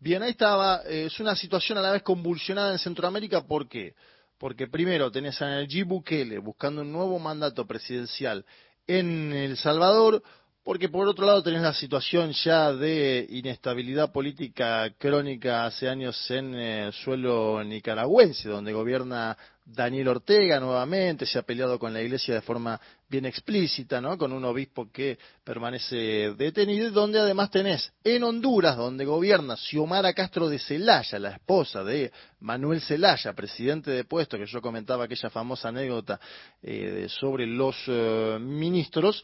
Bien, ahí estaba, eh, es una situación a la vez convulsionada en Centroamérica, ¿por qué? Porque primero tenés a Nayib Bukele buscando un nuevo mandato presidencial en El Salvador, porque por otro lado tenés la situación ya de inestabilidad política crónica hace años en el eh, suelo nicaragüense, donde gobierna Daniel Ortega nuevamente, se ha peleado con la iglesia de forma bien explícita, ¿no? Con un obispo que permanece detenido, y donde además tenés en Honduras, donde gobierna Xiomara Castro de Celaya, la esposa de Manuel Celaya, presidente de puesto, que yo comentaba aquella famosa anécdota eh, sobre los eh, ministros,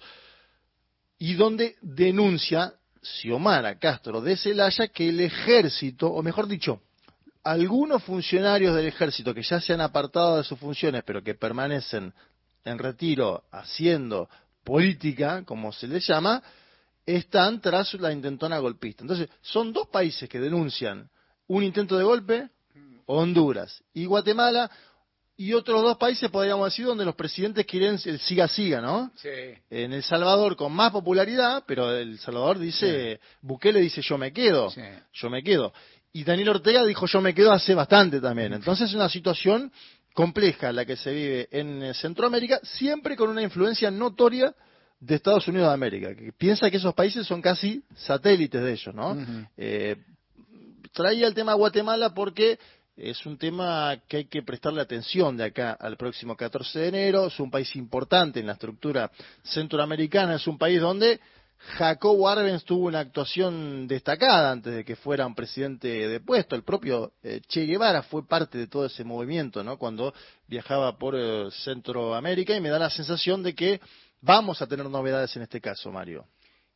y donde denuncia Xiomara Castro de Celaya que el ejército, o mejor dicho, algunos funcionarios del ejército que ya se han apartado de sus funciones, pero que permanecen en retiro haciendo política, como se les llama, están tras la intentona golpista. Entonces, son dos países que denuncian un intento de golpe, Honduras y Guatemala, y otros dos países, podríamos decir, donde los presidentes quieren el siga-siga, ¿no? Sí. En El Salvador con más popularidad, pero El Salvador dice, Bukele dice yo me quedo, yo me quedo. Y Daniel Ortega dijo yo me quedo hace bastante también. Entonces es una situación compleja la que se vive en eh, Centroamérica, siempre con una influencia notoria de Estados Unidos de América, que piensa que esos países son casi satélites de ellos, ¿no? Eh, traía el tema Guatemala porque es un tema que hay que prestarle atención de acá al próximo 14 de enero. Es un país importante en la estructura centroamericana. Es un país donde Jacobo Arbenz tuvo una actuación destacada antes de que fuera un presidente de puesto. El propio eh, Che Guevara fue parte de todo ese movimiento, ¿no? Cuando viajaba por eh, Centroamérica y me da la sensación de que vamos a tener novedades en este caso, Mario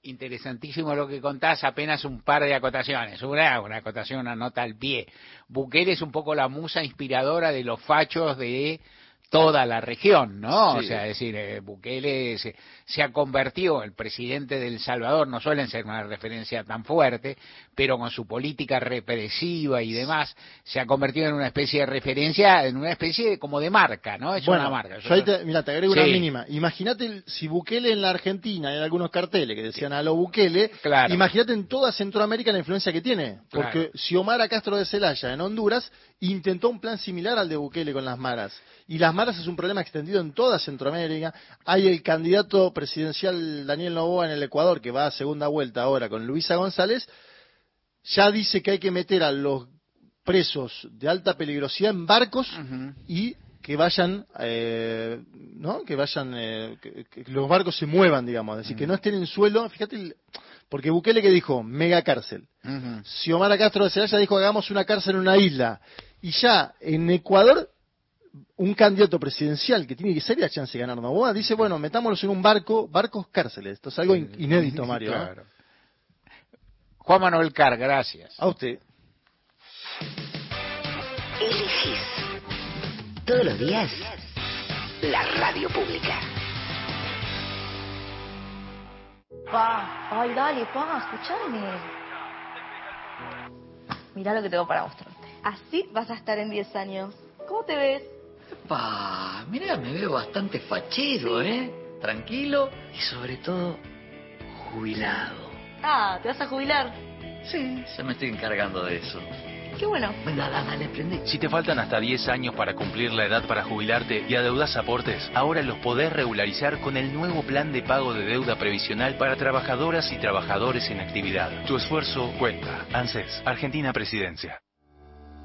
interesantísimo lo que contás, apenas un par de acotaciones. Una, acotación, una nota al pie. Bukele es un poco la musa inspiradora de los fachos de toda la región, ¿no? O sea, es decir, eh, Bukele se, ha convertido, el presidente del Salvador, no suelen ser una referencia tan fuerte, pero con su política represiva y demás, se ha convertido en una especie de referencia, en una especie como de marca, ¿no? Es una marca. mira, te agrego una mínima. Imagínate si Bukele en la Argentina, hay algunos carteles que decían a lo Bukele, imagínate en toda Centroamérica la influencia que tiene, porque Xiomara Castro de Celaya en Honduras intentó un plan similar al de Bukele con las maras y las maras es un problema extendido en toda Centroamérica. Hay el candidato presidencial Daniel Novoa en el Ecuador, que va a segunda vuelta ahora con Luisa González, ya dice que hay que meter a los presos de alta peligrosidad en barcos y que vayan, eh, ¿no? Que vayan, eh, que, los barcos se muevan, digamos, es decir, que no estén en suelo. Fíjate, Porque Bukele que dijo, mega cárcel. Xiomara Castro de Celaya dijo, hagamos una cárcel en una isla. Y ya en Ecuador, un candidato presidencial que tiene que ser la chance de ganar Novoa dice, bueno, metámoslos en un barco, barcos cárceles. Esto es algo inédito, Mario. Juan Manuel Car, gracias. A usted. Elegís todos los días la radio pública. Pa, ay, dale, pa, escuchame. Mirá lo que tengo para mostrarte. Así vas a estar en 10 años. ¿Cómo te ves? Pa, mira, me veo bastante fachero, ¿eh? Tranquilo y sobre todo jubilado. Ah, ¿te vas a jubilar? Sí, se me estoy encargando de eso. Qué bueno. Venga, dale, prende. Si te faltan hasta 10 años para cumplir la edad para jubilarte y adeudas aportes, ahora los podés regularizar con el nuevo plan de pago de deuda previsional para trabajadoras y trabajadores en actividad. Tu esfuerzo cuenta. ANSES, Argentina Presidencia.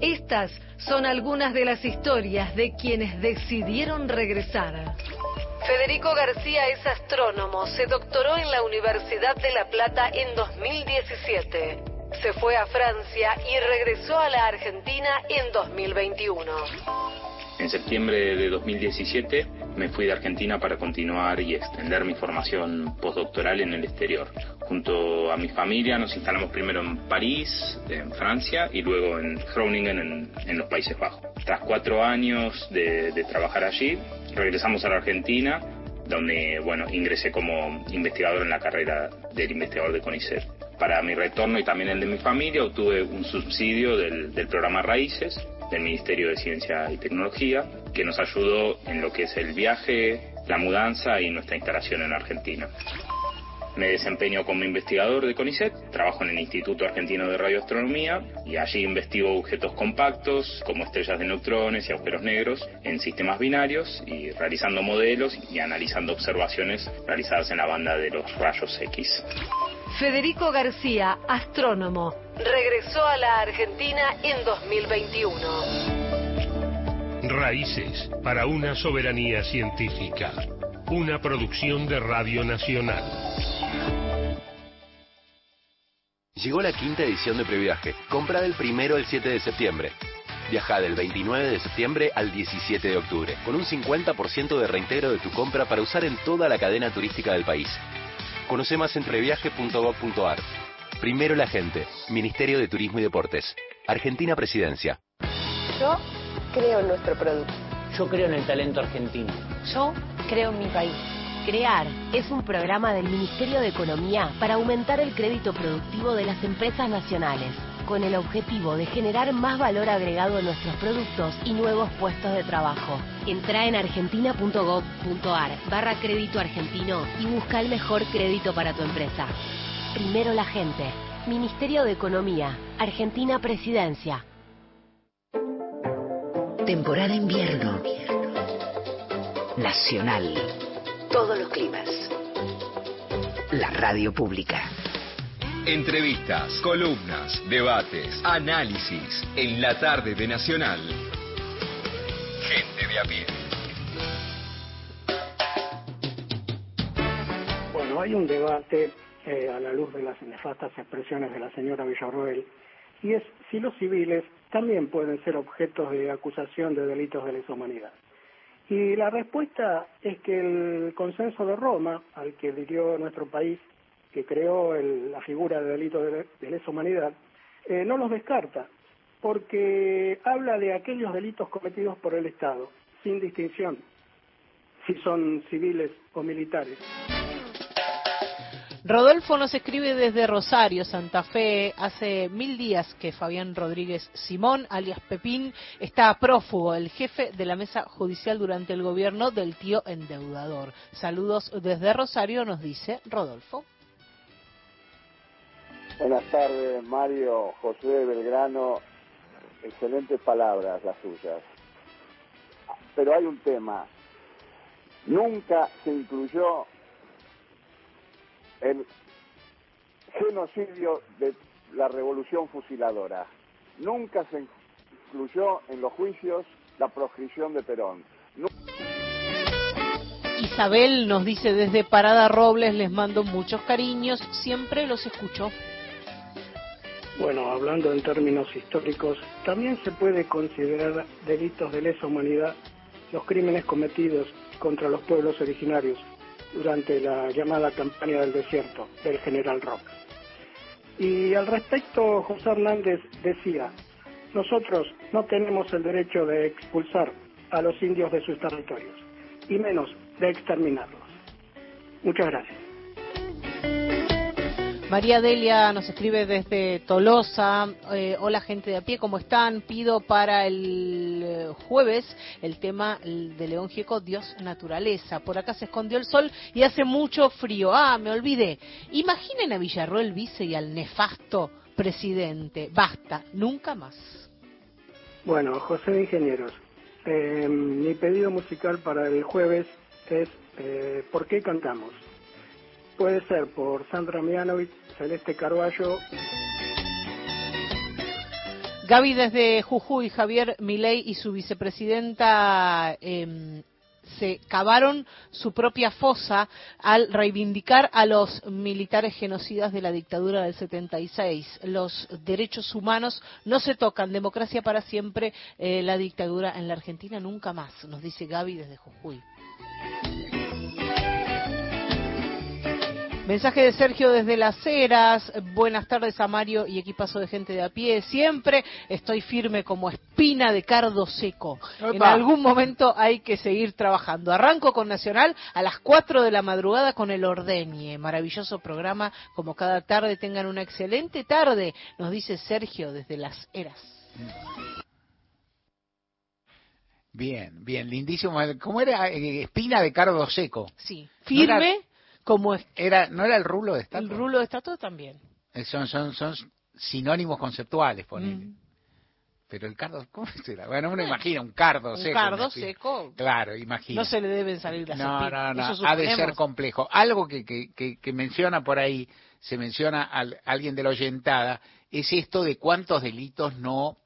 Estas son algunas de las historias de quienes decidieron regresar. Federico García es astrónomo, se doctoró en la Universidad de La Plata en 2017. Se fue a Francia y regresó a la Argentina en 2021. En septiembre de 2017 me fui de Argentina para continuar y extender mi formación postdoctoral en el exterior. Junto a mi familia nos instalamos primero en París, en Francia, y luego en Groningen, en, los Países Bajos. Tras cuatro años de, de trabajar allí, regresamos a la Argentina, donde bueno, ingresé como investigador en la carrera del investigador de CONICET. Para mi retorno y también el de mi familia obtuve un subsidio del, del programa Raíces, del Ministerio de Ciencia y Tecnología, que nos ayudó en lo que es el viaje, la mudanza y nuestra instalación en Argentina. Me desempeño como investigador de CONICET, trabajo en el Instituto Argentino de Radioastronomía y allí investigo objetos compactos como estrellas de neutrones y agujeros negros en sistemas binarios y realizando modelos y analizando observaciones realizadas en la banda de los rayos X. Federico García, astrónomo, regresó a la Argentina en 2021. Raíces para una soberanía científica. Una producción de Radio Nacional. Llegó la quinta edición de Previaje. Compra del primero al 7 de septiembre. Viaja del 29 de septiembre al 17 de octubre, con un 50% de reintegro de tu compra para usar en toda la cadena turística del país. Conoce más en previaje.gov.ar. Primero la gente. Ministerio de Turismo y Deportes. Argentina Presidencia. Yo creo en nuestro producto. Yo creo en el talento argentino. Yo creo en mi país. Crear es un programa del Ministerio de Economía para aumentar el crédito productivo de las empresas nacionales, con el objetivo de generar más valor agregado a nuestros productos y nuevos puestos de trabajo. Entra en argentina.gov.ar barra crédito argentino y busca el mejor crédito para tu empresa. Primero la gente. Ministerio de Economía. Argentina Presidencia. Temporada invierno. Nacional. Todos los climas. La radio pública. Entrevistas, columnas, debates, análisis en la tarde de Nacional. Gente de a pie. Bueno, hay un debate eh, a la luz de las nefastas expresiones de la señora Villarroel y es si los civiles también pueden ser objetos de acusación de delitos de lesa humanidad. Y la respuesta es que el consenso de Roma, al que dirigió nuestro país, que creó la figura de delito de, lesa humanidad, eh, no los descarta, porque habla de aquellos delitos cometidos por el Estado, sin distinción si son civiles o militares. Rodolfo nos escribe desde Rosario, Santa Fe. Hace mil días que Fabián Rodríguez Simón, alias Pepín, está prófugo, el jefe de la mesa judicial durante el gobierno del tío endeudador. Saludos desde Rosario, nos dice Rodolfo. Buenas tardes, Mario, José Belgrano excelentes palabras las suyas. Pero hay un tema. Nunca se incluyó el genocidio de la revolución fusiladora. Nunca se incluyó en los juicios la proscripción de Perón. Isabel nos dice desde Parada Robles, les mando muchos cariños, siempre los escucho. Bueno, hablando en términos históricos, también se puede considerar delitos de lesa humanidad los crímenes cometidos contra los pueblos originarios durante la llamada campaña del desierto del general Roca. Y al respecto, José Hernández decía, nosotros no tenemos el derecho de expulsar a los indios de sus territorios, y menos de exterminarlos. Muchas gracias. María Delia nos escribe desde Tolosa. Eh, hola gente de a pie, ¿cómo están? Pido para el eh, jueves el tema de León Gieco, Dios Naturaleza. Por acá se escondió el sol y hace mucho frío. Ah, me olvidé. Imaginen a Villarroel Vice y al nefasto presidente. Basta, nunca más. Bueno, José Ingenieros, eh, mi pedido musical para el jueves es ¿Por qué cantamos? Puede ser por Sandra Mianovich, Celeste Carballo. Gaby desde Jujuy, Javier Milei y su vicepresidenta em, se cavaron su propia fosa al reivindicar a los militares genocidas de la dictadura del 76. Los derechos humanos no se tocan, democracia para siempre, eh, la dictadura en la Argentina nunca más, nos dice Gaby desde Jujuy. Mensaje de Sergio desde Las Heras. Buenas tardes a Mario y equipazo de gente de a pie. Siempre estoy firme como espina de cardo seco. En algún momento hay que seguir trabajando. Arranco con Nacional a las 4 de la madrugada con el Ordeñe. Maravilloso programa. Como cada tarde tengan una excelente tarde, nos dice Sergio desde Las Heras. Bien, bien, lindísimo. ¿Cómo era? Eh, espina de cardo seco. Sí, firme como era no era el rulo de estatua el rulo de estatua también. Eh, son son son sinónimos conceptuales ponele. Mm. pero el cardo cómo será bueno uno imagina un cardo seco un cardo seco claro imagina. no se le deben salir las no no no ha de ser complejo. Algo que, que, que, que menciona por ahí se menciona al, alguien de la oyentada es esto de cuántos delitos no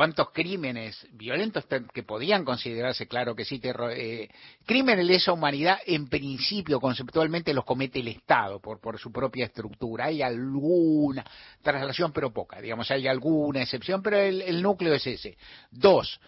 cuántos crímenes violentos que podían considerarse, claro que sí, terror, eh, crímenes de lesa humanidad, en principio, conceptualmente, los comete el Estado por, por su propia estructura. Hay alguna traslación, pero poca, digamos, hay alguna excepción, pero el núcleo es ese. Dos,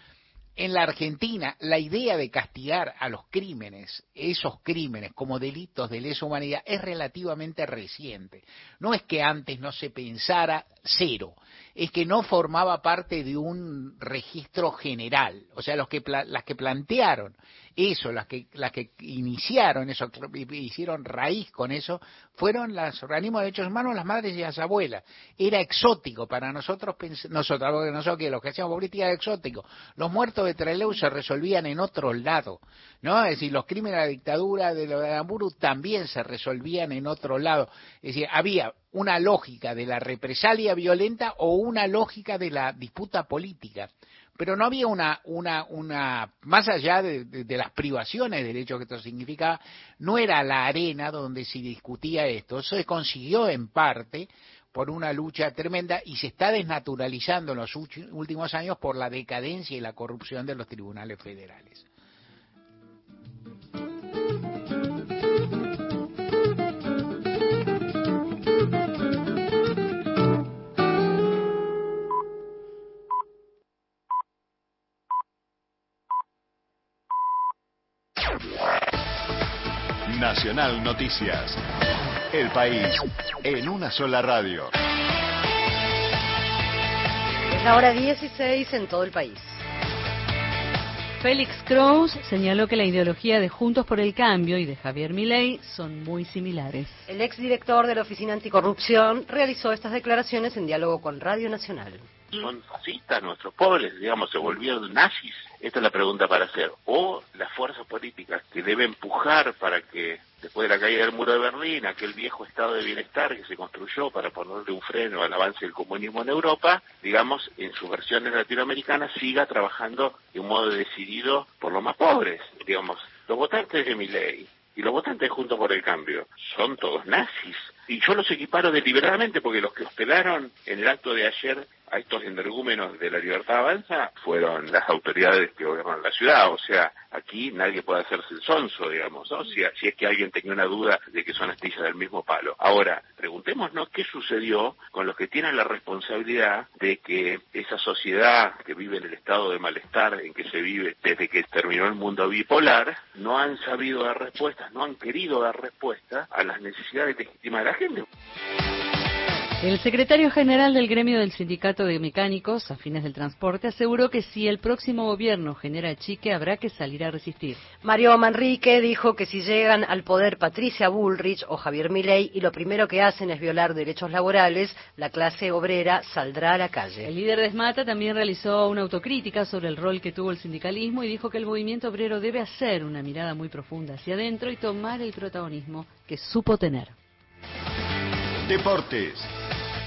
en la Argentina, la idea de castigar a los crímenes, esos crímenes como delitos de lesa humanidad, es relativamente reciente. No es que antes no se pensara cero, es que no formaba parte de un registro general. O sea, los que las que plantearon eso, las que, las que iniciaron eso, hicieron raíz con eso, fueron los organismos de derechos humanos, las madres y las abuelas. Era exótico para nosotros, nosotros, porque nosotros que los que hacíamos política era exótico. Los muertos de Trelew se resolvían en otro lado, ¿no? Es decir, los crímenes de la dictadura de, de también se resolvían en otro lado. Es decir, había una lógica de la represalia violenta o una lógica de la disputa política. Pero no había una, una, una, más allá de, las privaciones de derechos que esto significaba, no era la arena donde se discutía esto. Eso se consiguió en parte por una lucha tremenda y se está desnaturalizando en los últimos años por la decadencia y la corrupción de los tribunales federales. Nacional Noticias. El país en una sola radio. Es la hora 16 en todo el país. Félix Kraus señaló que la ideología de Juntos por el Cambio y de Javier Milei son muy similares. El exdirector de la Oficina Anticorrupción realizó estas declaraciones en diálogo con Radio Nacional. son fascistas, nuestros pobres, digamos, se volvieron nazis. Esta es la pregunta para hacer. O las fuerzas políticas que deben empujar para que, después de la caída del muro de Berlín, aquel viejo estado de bienestar que se construyó para ponerle un freno al avance del comunismo en Europa, digamos, en sus versiones latinoamericanas, siga trabajando de un modo decidido por los más pobres. Digamos, los votantes de mi ley y los votantes Juntos por el Cambio son todos nazis. Y yo los equiparo deliberadamente porque los que hospelaron en el acto de ayer a estos energúmenos de la libertad avanza fueron las autoridades que gobiernan la ciudad. O sea, aquí nadie puede hacerse el sonso, digamos, ¿no? Si, si es que alguien tenía una duda de que son astillas del mismo palo. Ahora, preguntémonos qué sucedió con los que tienen la responsabilidad de que esa sociedad que vive en el estado de malestar en que se vive desde que terminó el mundo bipolar, no han sabido dar respuestas, no han querido dar respuestas a las necesidades legítimas de la gente. El secretario general del gremio del Sindicato de Mecánicos Afines del Transporte aseguró que si el próximo gobierno genera chique habrá que salir a resistir. Mario Manrique dijo que si llegan al poder Patricia Bullrich o Javier Milei y lo primero que hacen es violar derechos laborales, la clase obrera saldrá a la calle. El líder de Esmata también realizó una autocrítica sobre el rol que tuvo el sindicalismo y dijo que el movimiento obrero debe hacer una mirada muy profunda hacia adentro y tomar el protagonismo que supo tener. Deportes.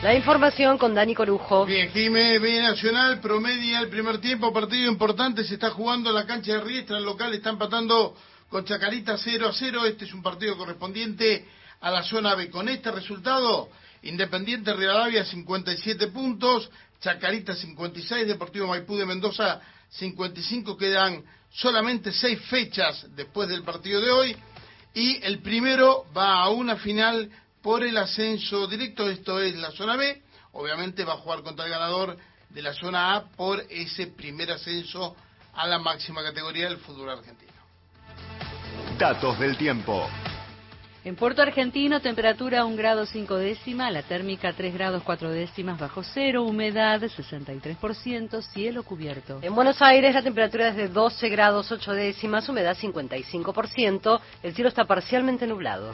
La información con Dani Corujo. Bien, Jiménez Nacional promedia el primer tiempo, partido importante, se está jugando en la cancha de Riestra, el local está empatando con Chacarita 0 a 0, este es un partido correspondiente a la zona B. Con este resultado, Independiente Rivadavia 57 puntos, Chacarita 56, Deportivo Maipú de Mendoza 55, quedan solamente seis fechas después del partido de hoy y el primero va a una final por el ascenso directo, esto es la zona B, obviamente va a jugar contra el ganador de la zona A por ese primer ascenso a la máxima categoría del fútbol argentino. Datos del tiempo. En Puerto Argentino, temperatura 1 grado 5 décimas, la térmica 3 grados 4 décimas bajo cero, humedad 63%, cielo cubierto. En Buenos Aires, la temperatura es de 12 grados 8 décimas, humedad 55%, el cielo está parcialmente nublado.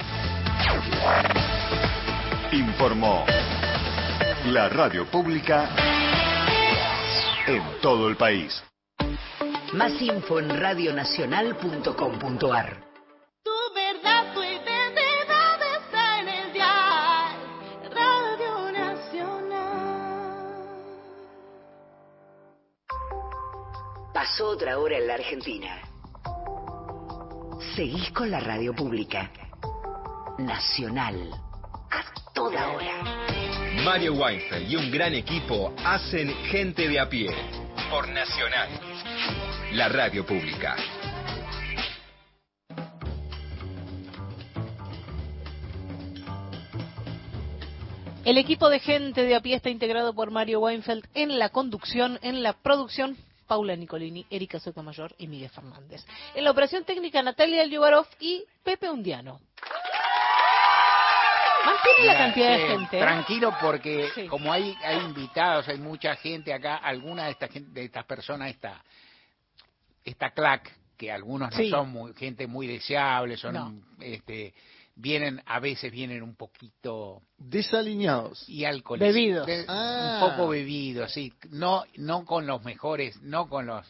Informó la radio pública en todo el país. Más info en radionacional.com.ar. Tu verdad, tu identidad está en el dial Radio Nacional. Pasó otra hora en la Argentina. Seguís con la radio pública. Nacional. A toda hora. Mario Weinfeld y un gran equipo hacen Gente de a pie por Nacional, la radio pública. El equipo de gente de a pie está integrado por Mario Weinfeld en la conducción, en la producción, Paula Nicolini, Erika Sotomayor y Miguel Fernández. En la operación técnica, Natalia Ljubarov y Pepe Undiano. Mantiene la cantidad de gente. ¿eh? Tranquilo porque como hay, hay invitados, hay mucha gente acá, alguna de estas de estas personas está esta clac que algunos no Sí. son muy, gente muy deseable, son No. este vienen a veces vienen un poquito Desalineados. y alcohol Bebidos. un Ah. poco bebidos, sí, no no con los mejores, no con los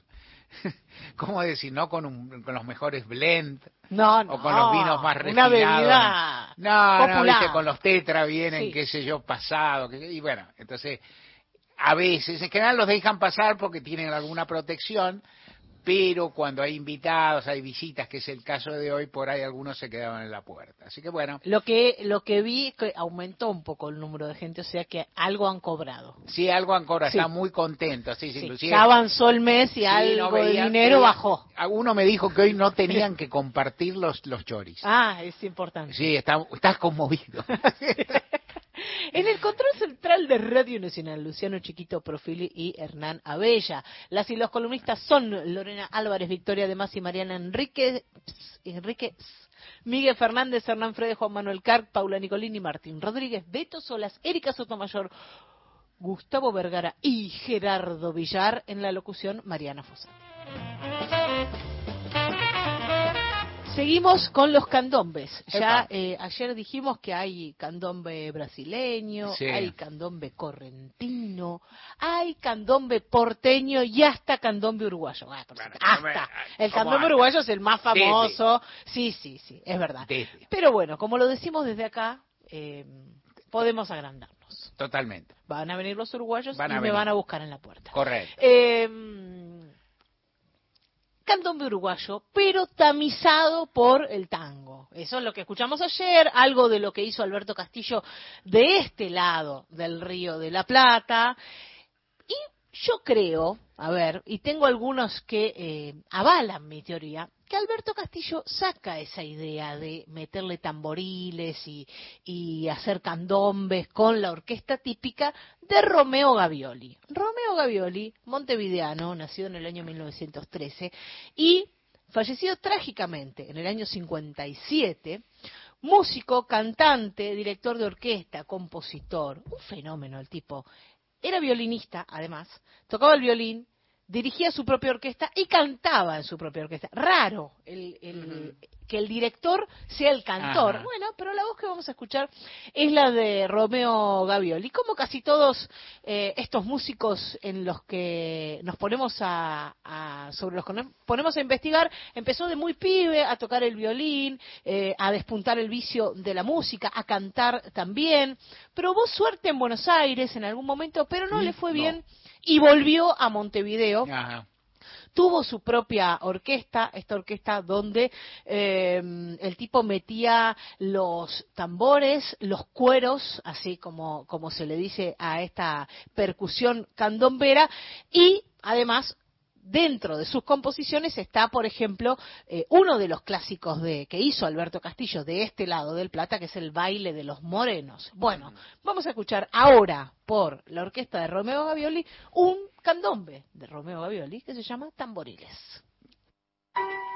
¿Cómo decir? No con, un- con los mejores blend No, no. o con los vinos más Una refinados. bebida No, no, popular. viste, con los tetra vienen, Sí. qué sé yo, pasado. qué- y bueno, entonces, a veces, en general los dejan pasar porque tienen alguna protección, pero cuando hay invitados, hay visitas, que es el caso de hoy, por ahí algunos se quedaban en la puerta. Así que bueno, Lo que lo que vi es que aumentó un poco el número de gente, o sea que algo han cobrado. sí, algo Ancora Sí. está muy contento, sí, sí, Sí, inclusive. ya avanzó el mes y algo no de dinero bajó. Uno me dijo que hoy no tenían que compartir los, los choris. Ah, es importante. Sí, está, estás conmovido. En el control central de Radio Nacional, Luciano Chiquito Profili y Hernán Abella. Las y los columnistas son Lorena Álvarez, Victoria de Más y Mariana Enrique, Enrique Miguel Fernández, Hernán Fredes, Juan Manuel Carc, Paula Nicolini, Martín Rodríguez, Beto Solas, Erika Sotomayor, Gustavo Vergara y Gerardo Villar en la locución Mariana Fosa. Seguimos con los candombes. Ya eh, ayer dijimos que hay candombe brasileño, Sí. hay candombe correntino, hay candombe porteño y hasta candombe uruguayo. Ah, supuesto, hasta. El ¿cómo candombe uruguayo es el más famoso. Sí, sí, sí, es verdad. Desde. Pero bueno, como lo decimos desde acá, eh, podemos agrandarnos. Totalmente. Van a venir los uruguayos Van y me venir. van a buscar en la puerta. Correcto. Eh, candombe uruguayo, pero tamizado por el tango. Eso es lo que escuchamos ayer, algo de lo que hizo Alberto Castillo de este lado del río de la Plata. Y yo creo, a ver, y tengo algunos que eh, avalan mi teoría, que Alberto Castillo saca esa idea de meterle tamboriles y, y hacer candombes con la orquesta típica de Romeo Gavioli. Romeo Gavioli, montevideano, nacido en el año 1913 y fallecido trágicamente en el año 57, músico, cantante, director de orquesta, compositor, un fenómeno el tipo. Era violinista, además, tocaba el violín, dirigía su propia orquesta y cantaba en su propia orquesta. Raro el, el- que el director sea el cantor. Ajá. Bueno, pero la voz que vamos a escuchar es la de Romeo Gavioli. Como casi todos eh, estos músicos en los que nos ponemos a, a- sobre los que nos ponemos a investigar, empezó de muy pibe a tocar el violín, eh, a despuntar el vicio de la música, a cantar también. Probó suerte en Buenos Aires en algún momento, pero no le fue bien y volvió a Montevideo Ajá. tuvo su propia orquesta, esta orquesta donde eh, el tipo metía los tambores, los cueros, así como, como se le dice a esta percusión candombera, y además dentro de sus composiciones está, por ejemplo, eh, uno de los clásicos de, que hizo Alberto Castillo de este lado del Plata, que es el baile de los morenos. Bueno, vamos a escuchar ahora por la orquesta de Romeo Gavioli un candombe de Romeo Gavioli que se llama Tamboriles. Tamboriles,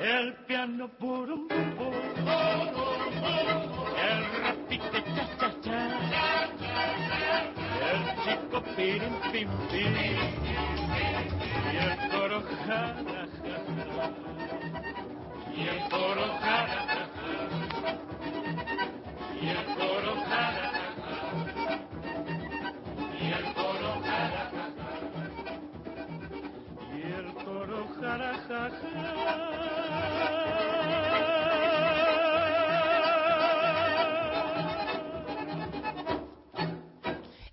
El piano bum bum, el repique cha el chico pirim pim pim el coro jara jara. Y el coro ja, ja. y el coro ja, ja.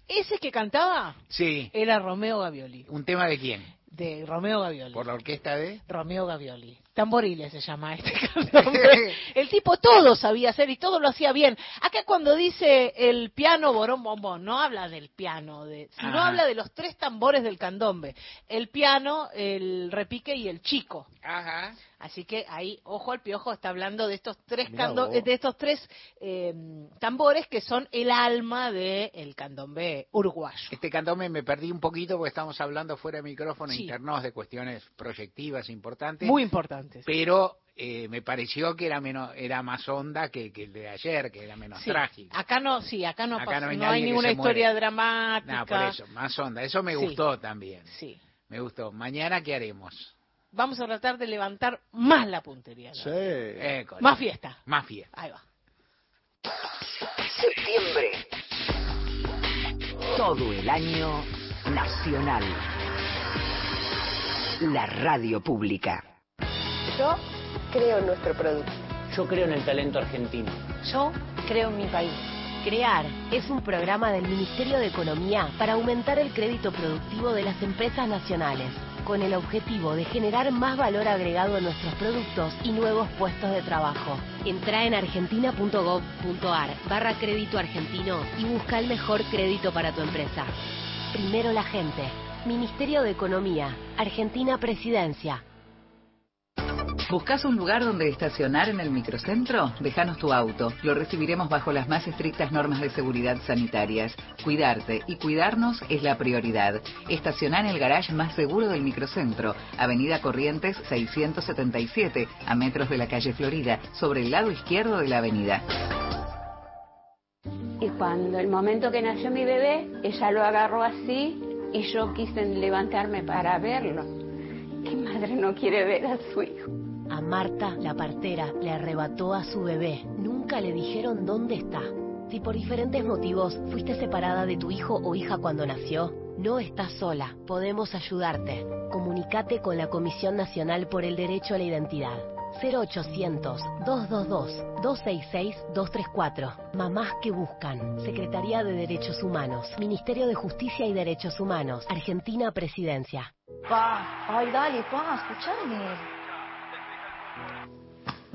Ese que cantaba Sí. era Romeo Gavioli, ¿Un tema de quién? de Romeo Gavioli. ¿Por la orquesta de? Romeo Gavioli. Tamboriles se llama este. El tipo todo sabía hacer y todo lo hacía bien. Acá cuando dice el piano borón bombón, no habla del piano, de, sino Ajá. habla de los tres tambores del candombe. El piano, el repique y el chico. Ajá. Así que ahí, ojo al piojo, está hablando de estos tres cando- de estos tres eh, tambores que son el alma del candombe uruguayo. Este candombe me perdí un poquito porque estamos hablando fuera de micrófono Sí. internos de cuestiones proyectivas importantes. Muy importantes. Pero eh, me pareció que era menos, era más onda que, que el de ayer, que era menos Sí. trágico. Acá no, sí, acá no, Acá pasa- no hay no hay ninguna historia muere. dramática. No, por eso, más onda. Eso me Sí. gustó también. Sí. Me gustó. Mañana, ¿qué haremos? Vamos a tratar de levantar más la puntería. ¿no? Sí. École. Más fiesta. Más fiesta. Ahí va. Septiembre. Todo el año nacional. La radio pública. Yo creo en nuestro producto. Yo creo en el talento argentino. Yo creo en mi país. Crear es un programa del Ministerio de Economía para aumentar el crédito productivo de las empresas nacionales, con el objetivo de generar más valor agregado en nuestros productos y nuevos puestos de trabajo. Entra en argentina.gov.ar barra crédito argentino y busca el mejor crédito para tu empresa. Primero la gente. Ministerio de Economía. Argentina Presidencia. ¿Buscas un lugar donde estacionar en el microcentro? Déjanos tu auto. Lo recibiremos bajo las más estrictas normas de seguridad sanitarias. Cuidarte y cuidarnos es la prioridad. Estaciona en el garage más seguro del microcentro, Avenida Corrientes 677, a metros de la calle Florida, sobre el lado izquierdo de la avenida. Y cuando el momento que nació mi bebé, ella lo agarró así y yo quise levantarme para verlo. ¿Qué madre no quiere ver a su hijo? A Marta, la partera, le arrebató a su bebé. Nunca le dijeron dónde está. Si por diferentes motivos fuiste separada de tu hijo o hija cuando nació, no estás sola. Podemos ayudarte. Comunicate con la Comisión Nacional por el Derecho a la Identidad. 0800-222-266-234. Mamás que buscan. Secretaría de Derechos Humanos. Ministerio de Justicia y Derechos Humanos. Argentina Presidencia. Pa, ay, dale, pa, escuchame.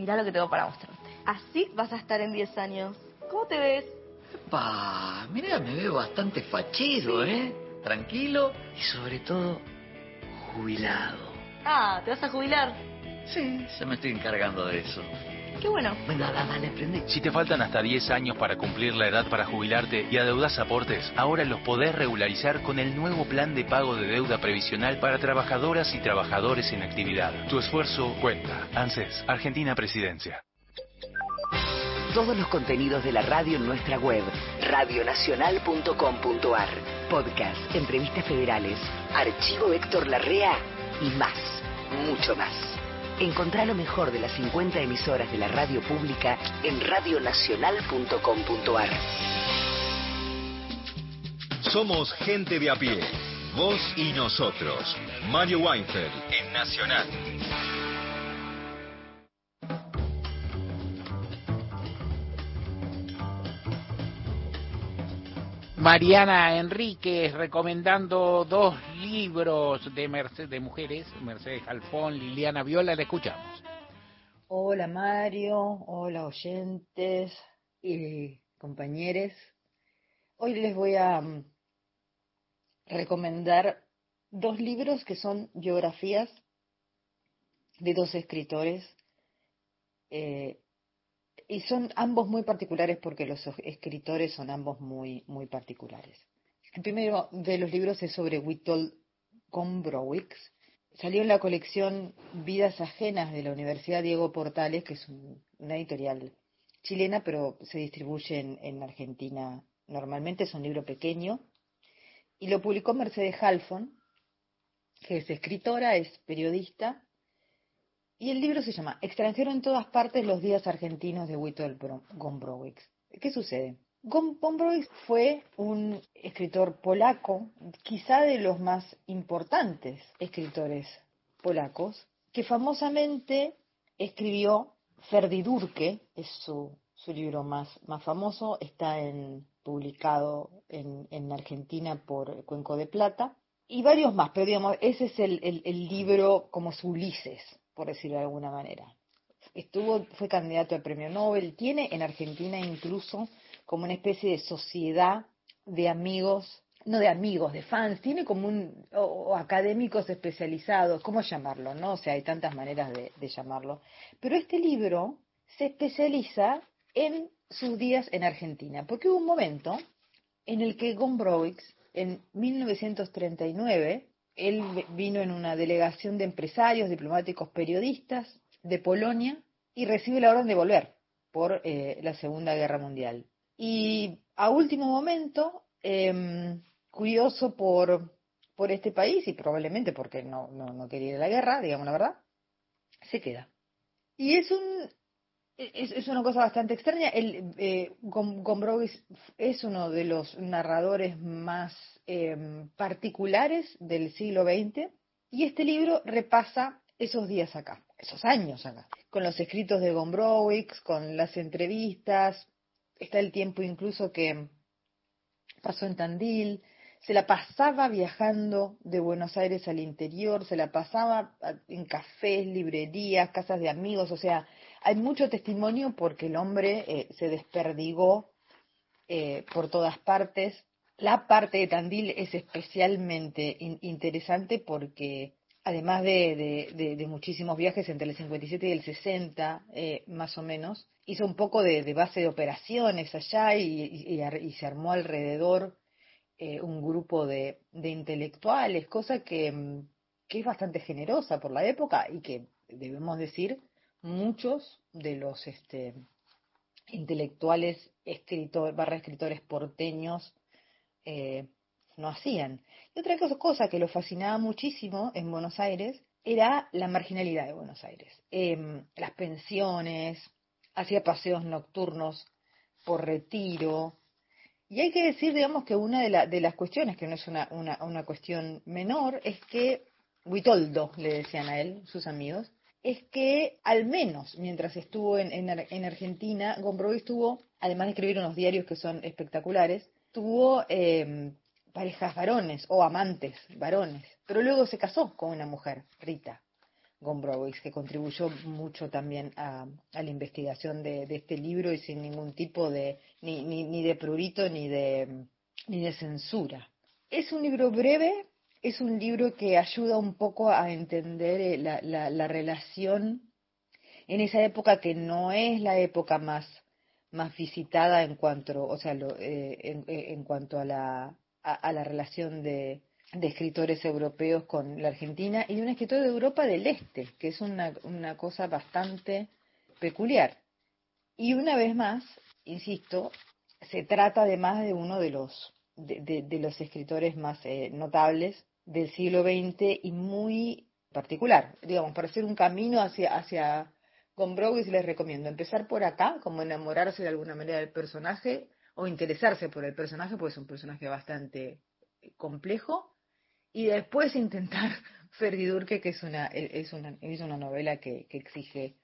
Mirá lo que tengo para mostrarte. Así vas a estar en 10 años. ¿Cómo te ves? Pa, mira, me veo bastante fachido, ¿eh? Tranquilo y sobre todo jubilado. Ah, ¿te vas a jubilar? Sí, se me estoy encargando de eso. Qué bueno. Bueno, dale, dale, prende. Si te faltan hasta 10 años para cumplir la edad para jubilarte y adeudas aportes, ahora los podés regularizar con el nuevo plan de pago de deuda previsional para trabajadoras y trabajadores en actividad. Tu esfuerzo cuenta. ANSES, Argentina Presidencia. Todos los contenidos de la radio en nuestra web, radionacional.com.ar. Podcast, entrevistas federales, archivo Héctor Larrea y más, mucho más. Encontrá lo mejor de las 50 emisoras de la radio pública en radionacional.com.ar. Somos gente de a pie. Vos y nosotros. Mario Weinfeld en Nacional. Mariana Enríquez recomendando dos libros de, mujeres, Mercedes Alfón, Liliana Viola, la escuchamos. Hola Mario, hola oyentes y compañeros. Hoy les voy a mm, recomendar dos libros que son biografías de dos escritores eh, y son ambos muy particulares porque los escritores son ambos muy, muy particulares. El primero de los libros es sobre Witold Gombrowicz. Salió en la colección Vidas Ajenas de la Universidad Diego Portales, que es un- una editorial chilena, pero se distribuye en, en Argentina normalmente. Es un libro pequeño. Y lo publicó Mercedes Halfon, que es escritora, es periodista. Y el libro se llama Extranjero en todas partes, los días argentinos de Bro- Gombrowicz. ¿Qué sucede? Gom- Gombrowicz fue un escritor polaco, quizá de los más importantes escritores polacos. que famosamente escribió Ferdidurque, es su, su libro más, más famoso, está en, publicado en, en Argentina por Cuenco de Plata, y varios más, pero digamos, ese es el, el, el libro como su Ulises, por decirlo de alguna manera. Estuvo, fue candidato al premio Nobel, tiene en Argentina incluso como una especie de sociedad de amigos, no de amigos, de fans, tiene como un, o, o académicos especializados, ¿cómo llamarlo? ¿no? O sea, hay tantas maneras de, de llamarlo. Pero este libro se especializa en sus días en Argentina, porque hubo un momento en el que Gombrowicz, en 1939, él vino en una delegación de empresarios, diplomáticos, periodistas de Polonia y recibe la orden de volver por eh, la Segunda Guerra Mundial. Y a último momento, eh, curioso por, por este país y probablemente porque no, no, no quería ir a la guerra, digamos la verdad, se queda. Y es un es, es una cosa bastante extraña. El, eh, Gombrowicz es uno de los narradores más eh, particulares del siglo XX y este libro repasa esos días acá, esos años acá, con los escritos de Gombrowicz, con las entrevistas, está el tiempo incluso que pasó en Tandil, se la pasaba viajando de Buenos Aires al interior, se la pasaba en cafés, librerías, casas de amigos, o sea, hay mucho testimonio porque el hombre eh, se desperdigó eh, por todas partes. La parte de Tandil es especialmente in interesante porque además de, muchísimos viajes entre el 57 y el 60, eh, más o menos, hizo un poco de, base de operaciones allá y, y, y se armó alrededor eh, un grupo de, intelectuales, cosa que, que, es bastante generosa por la época y que, debemos decir, muchos de los este, intelectuales barra escritores porteños eh, no hacían. Y otra cosa, que lo fascinaba muchísimo en Buenos Aires era la marginalidad de Buenos Aires. Eh, las pensiones, hacía paseos nocturnos por retiro. Y hay que decir, digamos, que una de, la, de las cuestiones, que no es una, una, una cuestión menor, es que, Huitoldo, le decían a él, sus amigos, es que al menos mientras estuvo en, en, en Argentina, Gombrowicz tuvo, además de escribir unos diarios que son espectaculares, tuvo eh, parejas varones o amantes varones, pero luego se casó con una mujer, Rita Gombrowicz, que contribuyó mucho también a, a la investigación de, de, este libro y sin ningún tipo de, ni, ni, ni de prurito ni de, ni de censura. Es un libro breve, es un libro que ayuda un poco a entender eh, la, la, la relación en esa época que no es la época más más visitada en cuanto, o sea, lo, eh, en, en, cuanto a la, a, la relación de, de, escritores europeos con la Argentina y de un escritor de Europa del Este, que es una, una cosa bastante peculiar. Y una vez más, insisto, se trata además de uno de los, de, de, de los escritores más eh, notables del siglo XX y muy particular, digamos, para hacer un camino hacia, hacia con Browis les recomiendo empezar por acá, como enamorarse de alguna manera del personaje, o interesarse por el personaje, porque es un personaje bastante complejo, y después intentar Ferdidurque, que es una, es una, es una novela que, que exige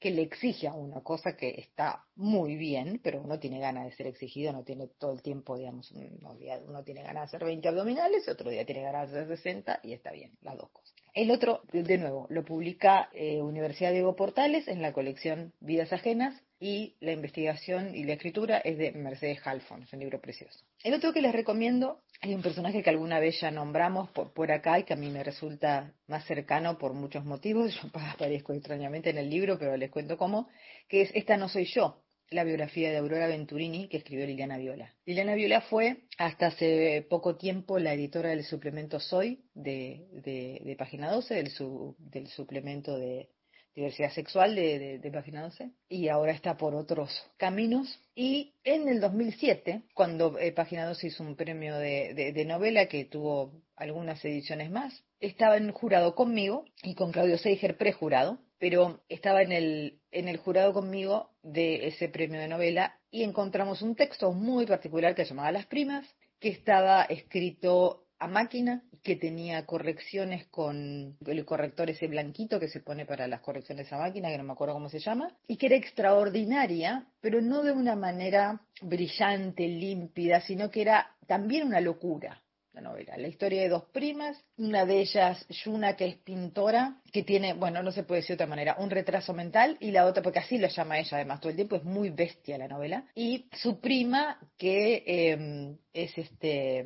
que le exige a una cosa que está muy bien, pero uno tiene ganas de ser exigido, no tiene todo el tiempo, digamos, uno, uno tiene ganas de hacer 20 abdominales, otro día tiene ganas de hacer 60 y está bien, las dos cosas. El otro, de nuevo, lo publica eh, Universidad Diego Portales en la colección Vidas Ajenas y la investigación y la escritura es de Mercedes Halfon, es un libro precioso. El otro que les recomiendo, hay un personaje que alguna vez ya nombramos por, por acá y que a mí me resulta más cercano por muchos motivos, yo aparezco extrañamente en el libro, pero les cuento cómo, que es Esta no soy yo, la biografía de Aurora Venturini que escribió Liliana Viola. Liliana Viola fue hasta hace poco tiempo la editora del suplemento Soy de, de, de Página 12, del, su, del suplemento de diversidad sexual de, de, de, Página 12 y ahora está por otros caminos. Y en el 2007, cuando eh, Página 12 hizo un premio de, de, novela que tuvo algunas ediciones más, estaba en jurado conmigo y con Claudio Seiger prejurado, pero estaba en el, en el jurado conmigo de ese premio de novela y encontramos un texto muy particular que se llamaba Las Primas, que estaba escrito a máquina, que tenía correcciones con el corrector ese blanquito que se pone para las correcciones a máquina, que no me acuerdo cómo se llama, y que era extraordinaria, pero no de una manera brillante, límpida, sino que era también una locura la novela. La historia de dos primas, una de ellas, Yuna, que es pintora, que tiene, bueno, no se puede decir de otra manera, un retraso mental, y la otra, porque así lo llama ella además todo el tiempo, es muy bestia la novela, y su prima, que eh, es este,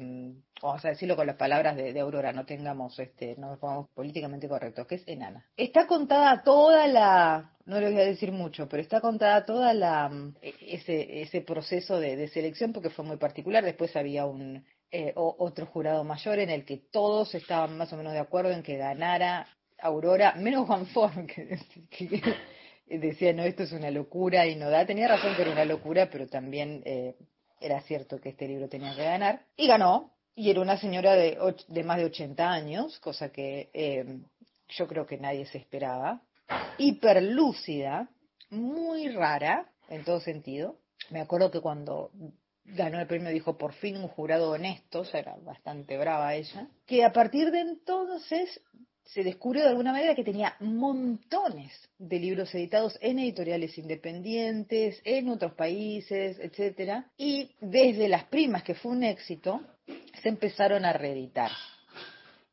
vamos a decirlo con las palabras de, Aurora, no tengamos, este, no nos pongamos políticamente correctos, que es enana. Está contada toda la, no le voy a decir mucho, pero está contada toda la, ese, ese proceso de, selección porque fue muy particular. Después había un, eh, o, otro jurado mayor en el que todos estaban más o menos de acuerdo en que ganara Aurora, menos Juan Forn, que, que, decía, no, esto es una locura y no da. Tenía razón que era una locura, pero también eh, era cierto que este libro tenía que ganar. Y ganó, y era una señora de, de más de 80 años, cosa que eh, yo creo que nadie se esperaba. Hiperlúcida, muy rara en todo sentido. Me acuerdo que cuando ganó el premio, dijo por fin un jurado honesto, o sea, era bastante brava ella, que a partir de entonces se descubrió de alguna manera que tenía montones de libros editados en editoriales independientes, en otros países, etcétera, y desde Las Primas, que fue un éxito, se empezaron a reeditar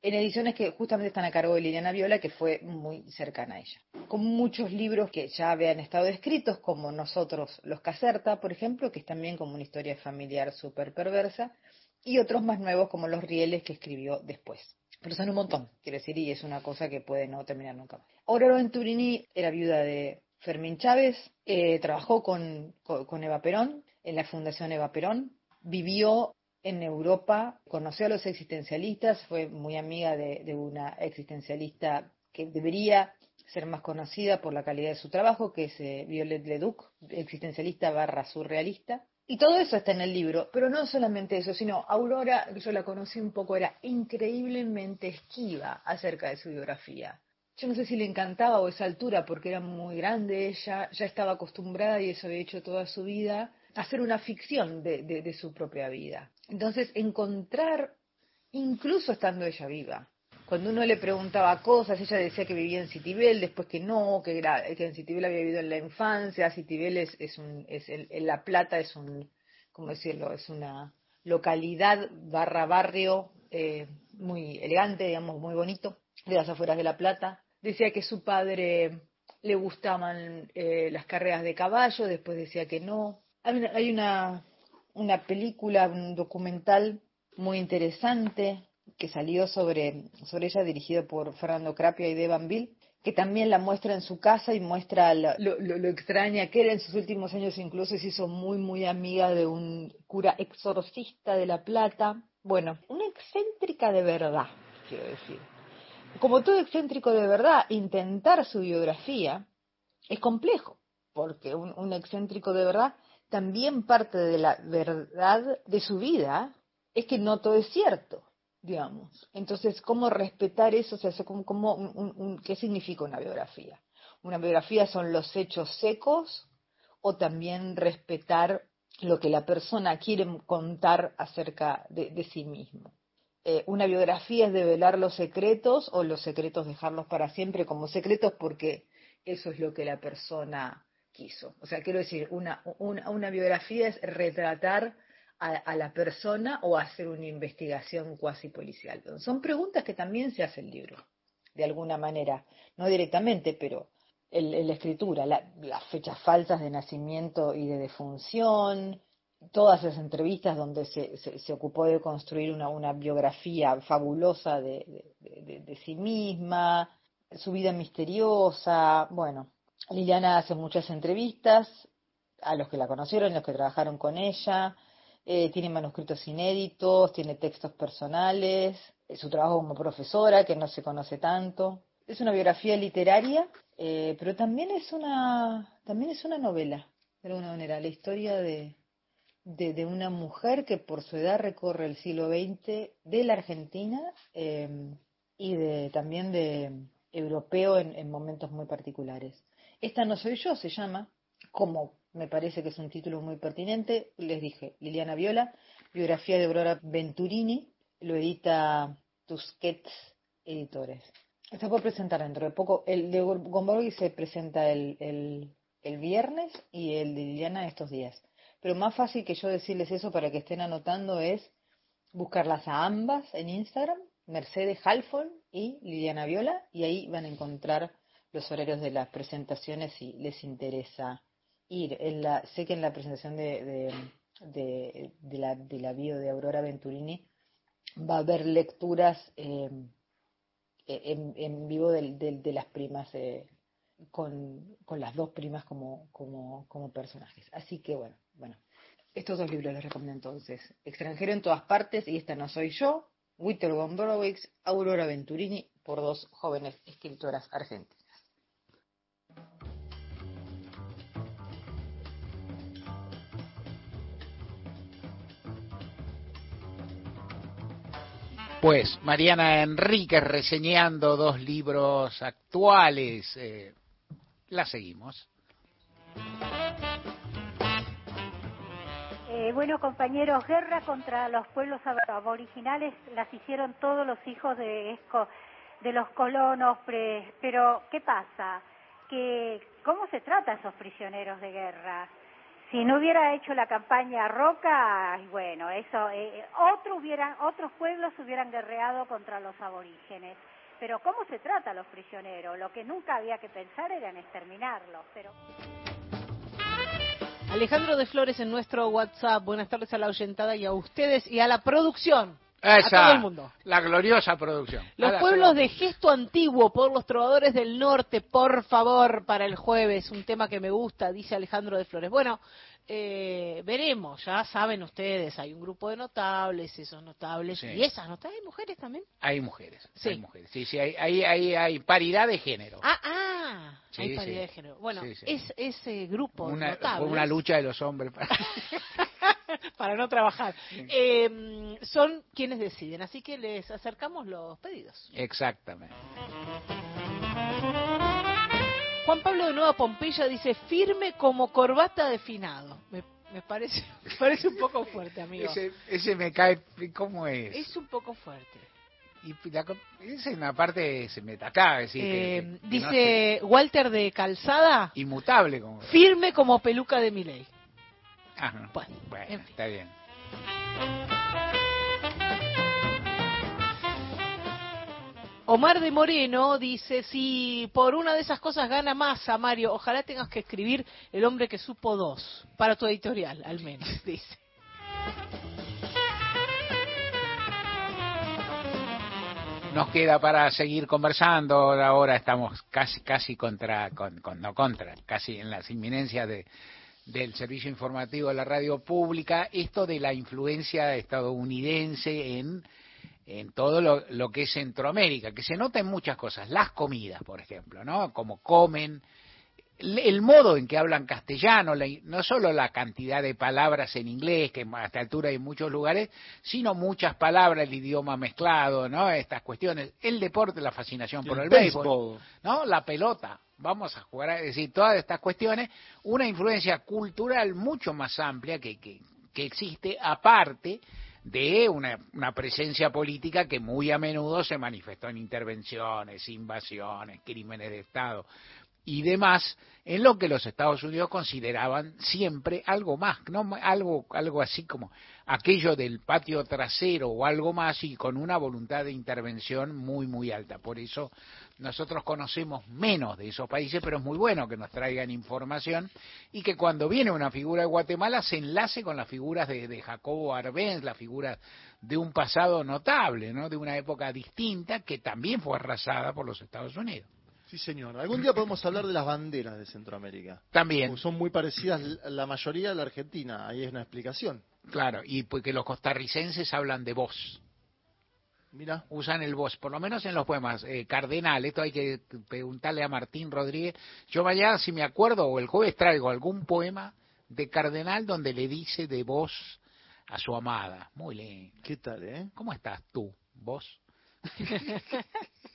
en ediciones que justamente están a cargo de Liliana Viola, que fue muy cercana a ella. Con muchos libros que ya habían estado escritos, como Nosotros los Caserta, por ejemplo, que es también como una historia familiar súper perversa, y otros más nuevos como Los Rieles, que escribió después. Pero son un montón, quiero decir, y es una cosa que puede no terminar nunca más. Aurora Venturini era viuda de Fermín Chávez, eh, trabajó con, con, Eva Perón, en la Fundación Eva Perón, vivió en Europa, conoció a los existencialistas, fue muy amiga de, una existencialista que debería ser más conocida por la calidad de su trabajo, que es eh, Violette Leduc, existencialista barra surrealista. Y todo eso está en el libro, pero no solamente eso, sino Aurora, yo la conocí un poco, era increíblemente esquiva acerca de su biografía. Yo no sé si le encantaba o esa altura, porque era muy grande ella, ya estaba acostumbrada y eso había hecho toda su vida, a hacer una ficción de, de, de su propia vida. Entonces, encontrar, incluso estando ella viva, cuando uno le preguntaba cosas, ella decía que vivía en Citibel, después que no, que, era, que en Citibel había vivido en la infancia, Citibel es, es un, es el, en La Plata es un, ¿cómo decirlo? Es una localidad barra barrio eh, muy elegante, digamos, muy bonito, de las afueras de La Plata. Decía que su padre le gustaban eh, las carreras de caballo, después decía que no. Hay una, una película, un documental muy interesante que salió sobre, sobre ella dirigido por Fernando Crapia y Devan que también la muestra en su casa y muestra lo, lo, lo, extraña que era en sus últimos años, incluso se hizo muy, muy amiga de un cura exorcista de La Plata. Bueno, una excéntrica de verdad, quiero decir. Como todo excéntrico de verdad, intentar su biografía es complejo, porque un, un excéntrico de verdad también parte de la verdad de su vida es que no todo es cierto, digamos. Entonces, ¿cómo respetar eso? O sea, ¿cómo, un, ¿qué significa una biografía? ¿Una biografía son los hechos secos o también respetar lo que la persona quiere contar acerca de, de sí mismo? Eh, una biografía es develar los secretos o los secretos dejarlos para siempre como secretos porque eso es lo que la persona quiso. O sea, quiero decir, una, una, una biografía es retratar a, la persona o hacer una investigación cuasi policial. Son preguntas que también se hace el libro, de alguna manera, no directamente, pero en la escritura, la, las fechas falsas de nacimiento y de defunción, todas esas entrevistas donde se, se, ocupó de construir una, una biografía fabulosa de, de sí misma, su vida misteriosa, bueno, Liliana hace muchas entrevistas a los que la conocieron, los que trabajaron con ella, eh, tiene manuscritos inéditos, tiene textos personales, eh, su trabajo como profesora, que no se conoce tanto. Es una biografía literaria, eh, pero también es una, también es una novela, de alguna manera, la historia de, de, una mujer que por su edad recorre el siglo XX de la Argentina y de, también de europeo en momentos muy particulares. Esta no soy yo, se llama, como me parece que es un título muy pertinente, les dije, Liliana Viola, biografía de Aurora Venturini, lo edita Tusquets Editores. Está por presentar dentro de poco. El de Gomborghi se presenta el, el, el viernes y el de Liliana estos días. Pero más fácil que yo decirles eso para que estén anotando es buscarlas a ambas en Instagram, Mercedes Halfon y Liliana Viola, y ahí van a encontrar los horarios de las presentaciones si les interesa ir. Sé que en la presentación de, de, la, de la bio de Aurora Venturini va a haber lecturas eh, en, vivo de, de, de las primas, eh, con, las dos primas como, como, como personajes. Así que bueno, bueno, estos dos libros les recomiendo entonces. Extranjero en todas partes y esta no soy yo, Witter von Borowicz, Aurora Venturini, por dos jóvenes escritoras argentinas. Pues Mariana Enríquez reseñando dos libros actuales. Eh, la seguimos. Eh, bueno, compañeros, guerra contra los pueblos aboriginales las hicieron todos los hijos de, de los colonos, pero ¿qué pasa? ¿Cómo se trata a esos prisioneros de guerra? Si no hubiera hecho la campaña Roca, bueno, eso, eh, otro hubieran, otros pueblos hubieran guerreado contra los aborígenes. Pero ¿cómo se trata a los prisioneros? Lo que nunca había que pensar era en exterminarlos. Pero... Alejandro de Flores en nuestro WhatsApp. Buenas tardes a la oyentada y a ustedes y a la producción. Esa, a todo el mundo. La gloriosa producción. Los pueblos de gesto antiguo por los trovadores del norte, por favor, para el jueves. Un tema que me gusta, dice Alejandro de Flores. Bueno, eh, veremos, ya saben ustedes, hay un grupo de notables, esos notables, Sí. y esas notables, hay mujeres también. Hay mujeres. Sí. Hay mujeres. Sí, sí, hay, hay, hay, hay paridad de género. Ah, ah, Sí, hay paridad sí. de género. Bueno, es ese grupo de Una, notables. fue una lucha de los hombres. para- para no trabajar. Eh, son quienes deciden, así que les acercamos los pedidos. Exactamente. Juan Pablo de Nueva Pompeya dice, firme como corbata de finado. Me, me parece, me parece un poco fuerte, amigo. Ese, ese me cae. ¿Cómo es? Es un poco fuerte. Y la esa es una parte se me decir. que- Eh, que- que no dice Walter de Calzada, inmutable. Como, firme como peluca de Miley. Ajá. Bueno, Bueno, en fin. está bien. Omar de Moreno dice, si por una de esas cosas gana masa, Mario, ojalá tengas que escribir El hombre que supo dos, para tu editorial, al menos, dice. Nos queda para seguir conversando. Ahora estamos casi, casi contra, con, con- no contra, casi en las inminencias de, del servicio informativo de la radio pública. Esto de la influencia estadounidense en, en todo lo, lo que es Centroamérica, que se nota en muchas cosas. Las comidas, por ejemplo, ¿no? Como comen, el modo en que hablan castellano, la- no solo la cantidad de palabras en inglés, que a esta altura hay en muchos lugares, sino muchas palabras, el idioma mezclado, ¿no? Estas cuestiones, el deporte, la fascinación por el, béisbol. ¿no? La pelota, vamos a jugar, es decir, todas estas cuestiones, una influencia cultural mucho más amplia que, que, que existe aparte de una, una presencia política que muy a menudo se manifestó en intervenciones, invasiones, crímenes de Estado y demás, en lo que los Estados Unidos consideraban siempre algo más, no algo algo así como aquello del patio trasero o algo más y con una voluntad de intervención muy muy alta. Por eso nosotros conocemos menos de esos países, pero es muy bueno que nos traigan información y que cuando viene una figura de Guatemala se enlace con las figuras de, Jacobo Arbenz, la figura de un pasado notable, ¿no? de una época distinta que también fue arrasada por los Estados Unidos. Sí, señor. Algún día podemos hablar de las banderas de Centroamérica. También. Son muy parecidas la- mayoría de la Argentina. Ahí es una explicación. Claro, y porque los costarricenses hablan de voz. Mira. Usan el voz, por lo menos en los poemas. Eh, Cardenal, esto hay que preguntarle a Martín Rodríguez. Yo mañana, si me acuerdo, o el jueves traigo algún poema de Cardenal donde le dice de voz a su amada. Muy lindo. ¿Qué tal, eh? ¿Cómo estás tú, vos?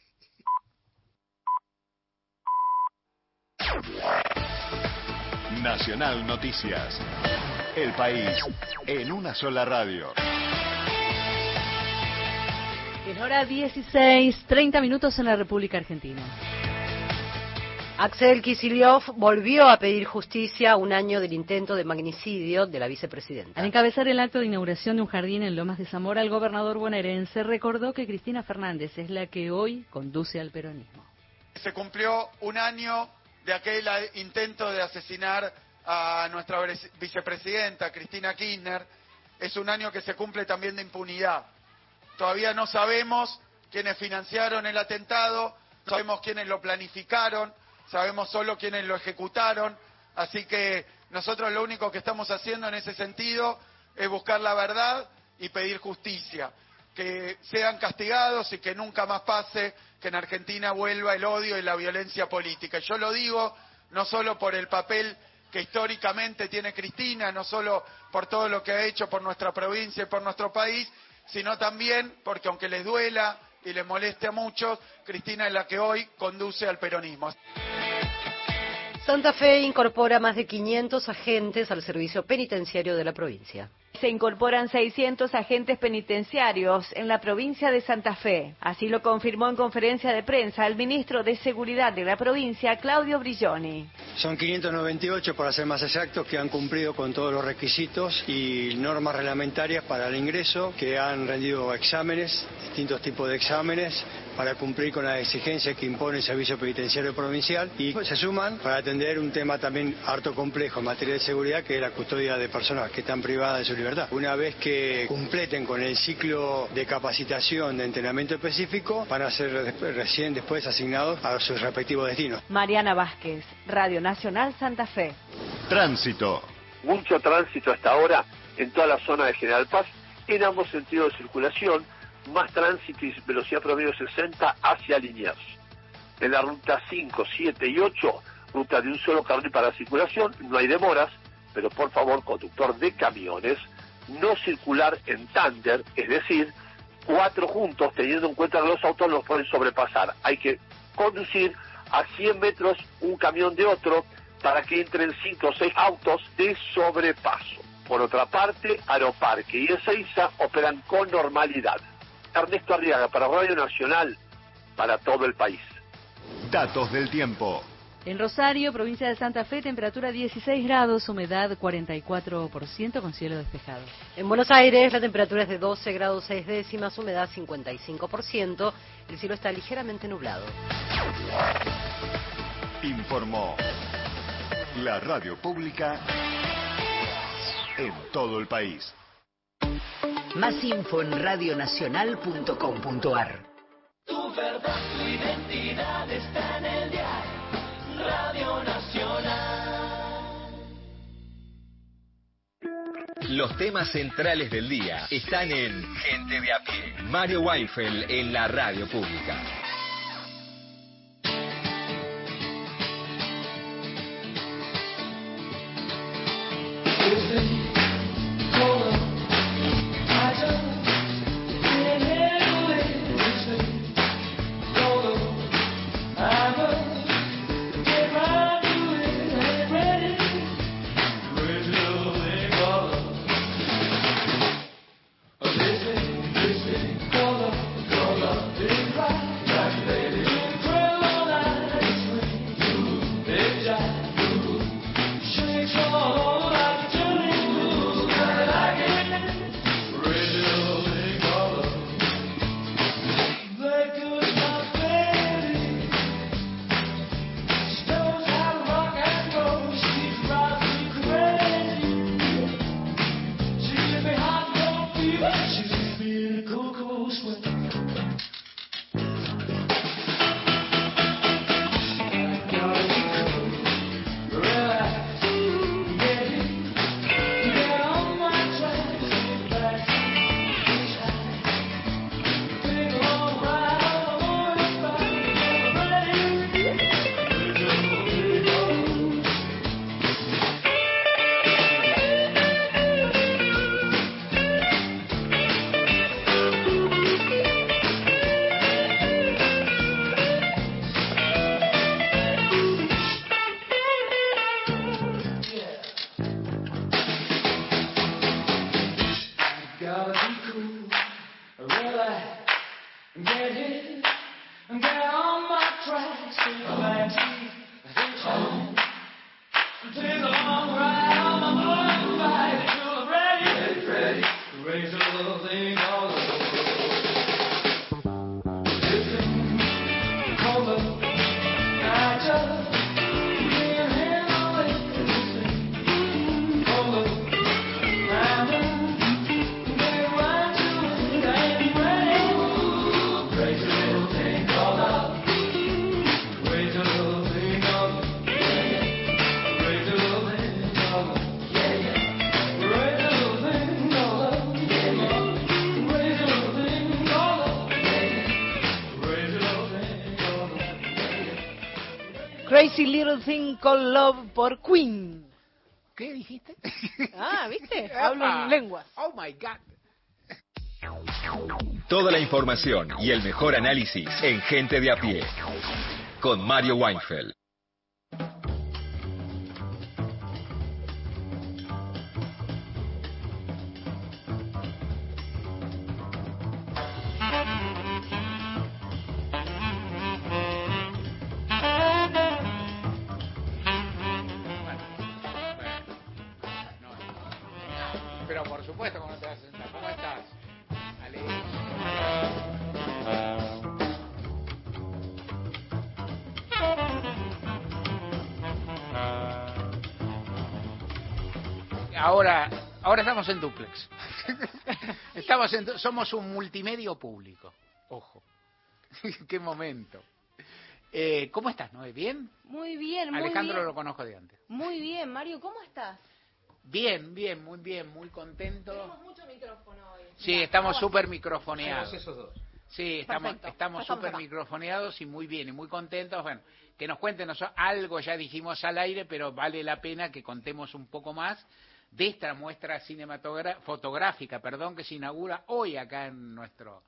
Nacional Noticias. El país en una sola radio. En hora 16, 30 minutos en la República Argentina. Axel Kicillof volvió a pedir justicia un año del intento de magnicidio de la vicepresidenta. Al encabezar el acto de inauguración de un jardín en Lomas de Zamora, el gobernador bonaerense recordó que Cristina Fernández es la que hoy conduce al peronismo. Se cumplió un año de aquel intento de asesinar a nuestra vicepresidenta, Cristina Kirchner. Es un año que se cumple también de impunidad. Todavía no sabemos quiénes financiaron el atentado, sabemos quiénes lo planificaron, sabemos solo quiénes lo ejecutaron, así que nosotros lo único que estamos haciendo en ese sentido es buscar la verdad y pedir justicia, que sean castigados y que nunca más pase que en Argentina vuelva el odio y la violencia política. Yo lo digo no solo por el papel que históricamente tiene Cristina, no solo por todo lo que ha hecho por nuestra provincia y por nuestro país, sino también porque aunque les duela y les moleste a muchos, Cristina es la que hoy conduce al peronismo. Santa Fe incorpora más de 500 agentes al servicio penitenciario de la provincia. Se incorporan 600 agentes penitenciarios en la provincia de Santa Fe. Así lo confirmó en conferencia de prensa el ministro de Seguridad de la provincia, Claudio Brilloni. Son 598, para ser más exactos, que han cumplido con todos los requisitos y normas reglamentarias para el ingreso, que han rendido exámenes, distintos tipos de exámenes, para cumplir con las exigencias que impone el Servicio Penitenciario Provincial y se suman para atender un tema también harto complejo en materia de seguridad, que es la custodia de personas que están privadas de su libertad. Una vez que completen con el ciclo de capacitación de entrenamiento específico, van a ser recién después asignados a sus respectivos destinos. Mariana Vázquez, Radio Nacional Santa Fe. Tránsito. Mucho tránsito hasta ahora en toda la zona de General Paz, en ambos sentidos de circulación, más tránsito y velocidad promedio 60 hacia Liniers. En la ruta 5, 7 y 8, ruta de un solo carril para circulación, no hay demoras, pero por favor, conductor de camiones, no circular en tánder, es decir, cuatro juntos, teniendo en cuenta que los autos los pueden sobrepasar. Hay que conducir a 100 metros un camión de otro para que entren cinco o seis autos de sobrepaso. Por otra parte, Aeroparque y Ezeiza operan con normalidad. Ernesto Arriaga para Radio Nacional, para todo el país. Datos del tiempo. En Rosario, provincia de Santa Fe, temperatura 16 grados, humedad 44% con cielo despejado. En Buenos Aires, la temperatura es de 12 grados 6 décimas, humedad 55%, el cielo está ligeramente nublado. Informó la radio pública en todo el país. Más info en radionacional.com.ar. Tu verdad, tu identidad está en el diario. Radio Nacional. Los temas centrales del día están en Gente de a pie. Mario Weinfeld en la radio pública. Crazy Little Thing Called Love por Queen. ¿Qué dijiste? Ah, ¿viste? Hablo en lenguas. Oh my God. Toda la información y el mejor análisis en Gente de a pie. Con Mario Weinfeld. Ahora, estamos en duplex. Estamos en, somos un multimedio público. Ojo. Qué momento. Eh, ¿Cómo estás, Noé? ¿Bien? Muy bien, muy Alejandro bien. lo conozco de antes. Muy bien, Mario, ¿cómo estás? Bien, bien, muy bien, muy contento. Tenemos mucho micrófono hoy. Sí, estamos súper microfoneados. Somos esos dos. Sí, estamos estamos súper microfoneados y muy bien y muy contentos. Bueno, que nos cuenten algo, ya dijimos al aire, pero vale la pena que contemos un poco más de esta muestra cinematográfica, fotográfica, perdón, que se inaugura hoy acá en nuestro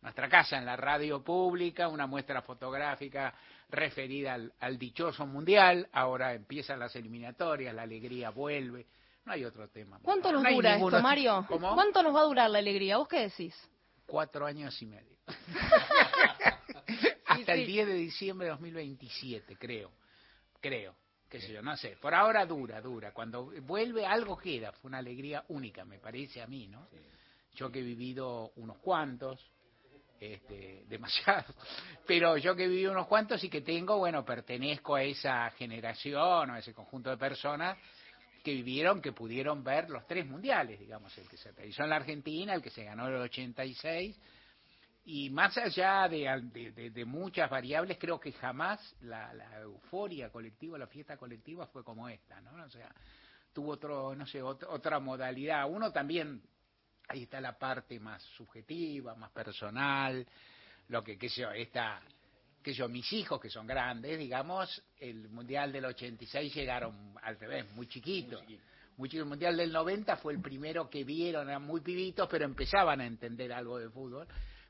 nuestra casa, en la radio pública, una muestra fotográfica referida al, al dichoso mundial. Ahora empiezan las eliminatorias, la alegría vuelve. No hay otro tema. ¿Cuánto nos No dura esto, Mario? ¿Cómo? ¿Cuánto nos va a durar la alegría? ¿Vos qué decís? Cuatro años y medio. Hasta el 10 de diciembre de 2027, creo. Creo. Qué sé yo, no sé. Por ahora dura, dura. Cuando vuelve algo queda. Fue una alegría única, me parece a mí, ¿no? Yo que he vivido unos cuantos, este, demasiados, pero yo que he vivido unos cuantos y que tengo, bueno, pertenezco a esa generación o a ese conjunto de personas que vivieron, que pudieron ver los tres mundiales, digamos, el que se realizó en la Argentina, el que se ganó en el 86, y más allá de, de- de- de muchas variables, creo que jamás la, la euforia colectiva, la fiesta colectiva fue como esta, ¿no? O sea, tuvo otro, no sé, ot- otra modalidad. Uno también, ahí está la parte más subjetiva, más personal, lo que, qué sé yo, esta, qué sé yo, mis hijos que son grandes, digamos, el Mundial del 86 llegaron al revés, muy chiquitos. Muy chiquitos. El Mundial del 90 fue el primero que vieron, eran muy pibitos, pero empezaban a entender algo de fútbol.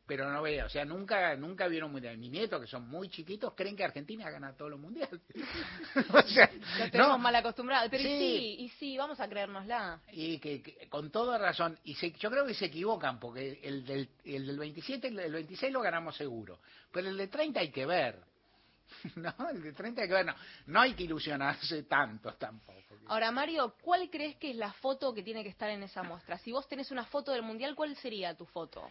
Pero no veo, o sea, nunca nunca vieron mundial. Mis nietos, que son muy chiquitos, creen que Argentina gana todos los mundiales. o sea, Lo tenemos no, mal acostumbrado. Pero y Sí. sí, y sí, vamos a creérnosla. y que, que con toda razón, y se- yo creo que se equivocan, porque el del, el del 27, el del 26 lo ganamos seguro, pero el de 30 hay que ver. No, el de 30 hay que ver, no, no hay que ilusionarse tanto tampoco. Ahora, Mario, ¿cuál crees que es la foto que tiene que estar en esa muestra? Si vos tenés una foto del Mundial, ¿cuál sería tu foto?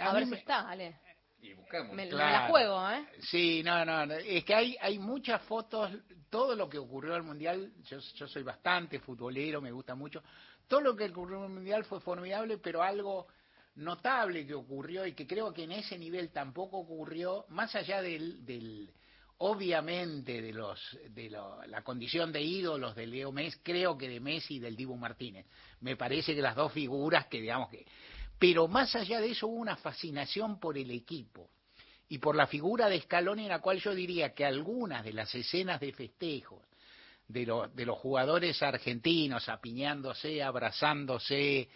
A, A ver si me- está, Ale. Me, me Claro. la juego, ¿eh? Sí, no, no, no, es que hay, hay muchas fotos, todo lo que ocurrió en el Mundial, yo, yo soy bastante futbolero, me gusta mucho, todo lo que ocurrió en el Mundial fue formidable, pero algo notable que ocurrió y que creo que en ese nivel tampoco ocurrió, más allá del, del obviamente de los de lo- la condición de ídolos de Leo Messi, creo que de Messi y del Dibu Martínez. Me parece que las dos figuras que digamos que pero más allá de eso hubo una fascinación por el equipo y por la figura de Scaloni en la cual yo diría que algunas de las escenas de festejos de, lo- de los jugadores argentinos apiñándose, abrazándose,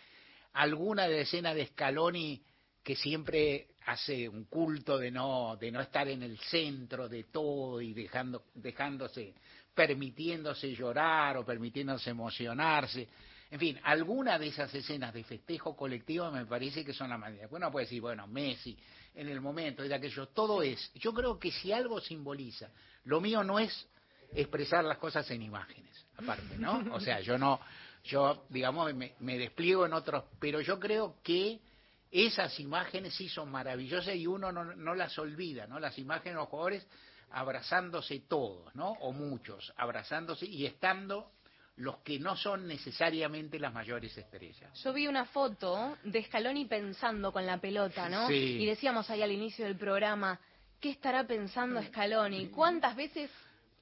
alguna de escenas de Scaloni que siempre hace un culto de no de no estar en el centro de todo y dejando dejándose permitiéndose llorar o permitiéndose emocionarse en fin, algunas de esas escenas de festejo colectivo me parece que son la manera. Bueno, puede decir, bueno, Messi, en el momento, de aquello, todo es. Yo creo que si algo simboliza, lo mío no es expresar las cosas en imágenes, aparte, ¿no? O sea, yo no, yo, digamos, me, me despliego en otros, pero yo creo que esas imágenes sí son maravillosas y uno no, no las olvida, ¿no? Las imágenes de los jugadores abrazándose todos, ¿no? O muchos, abrazándose y estando los que no son necesariamente las mayores estrellas. Yo vi una foto de Scaloni pensando con la pelota, ¿no? Sí. Y decíamos ahí al inicio del programa, ¿qué estará pensando Scaloni? ¿Cuántas veces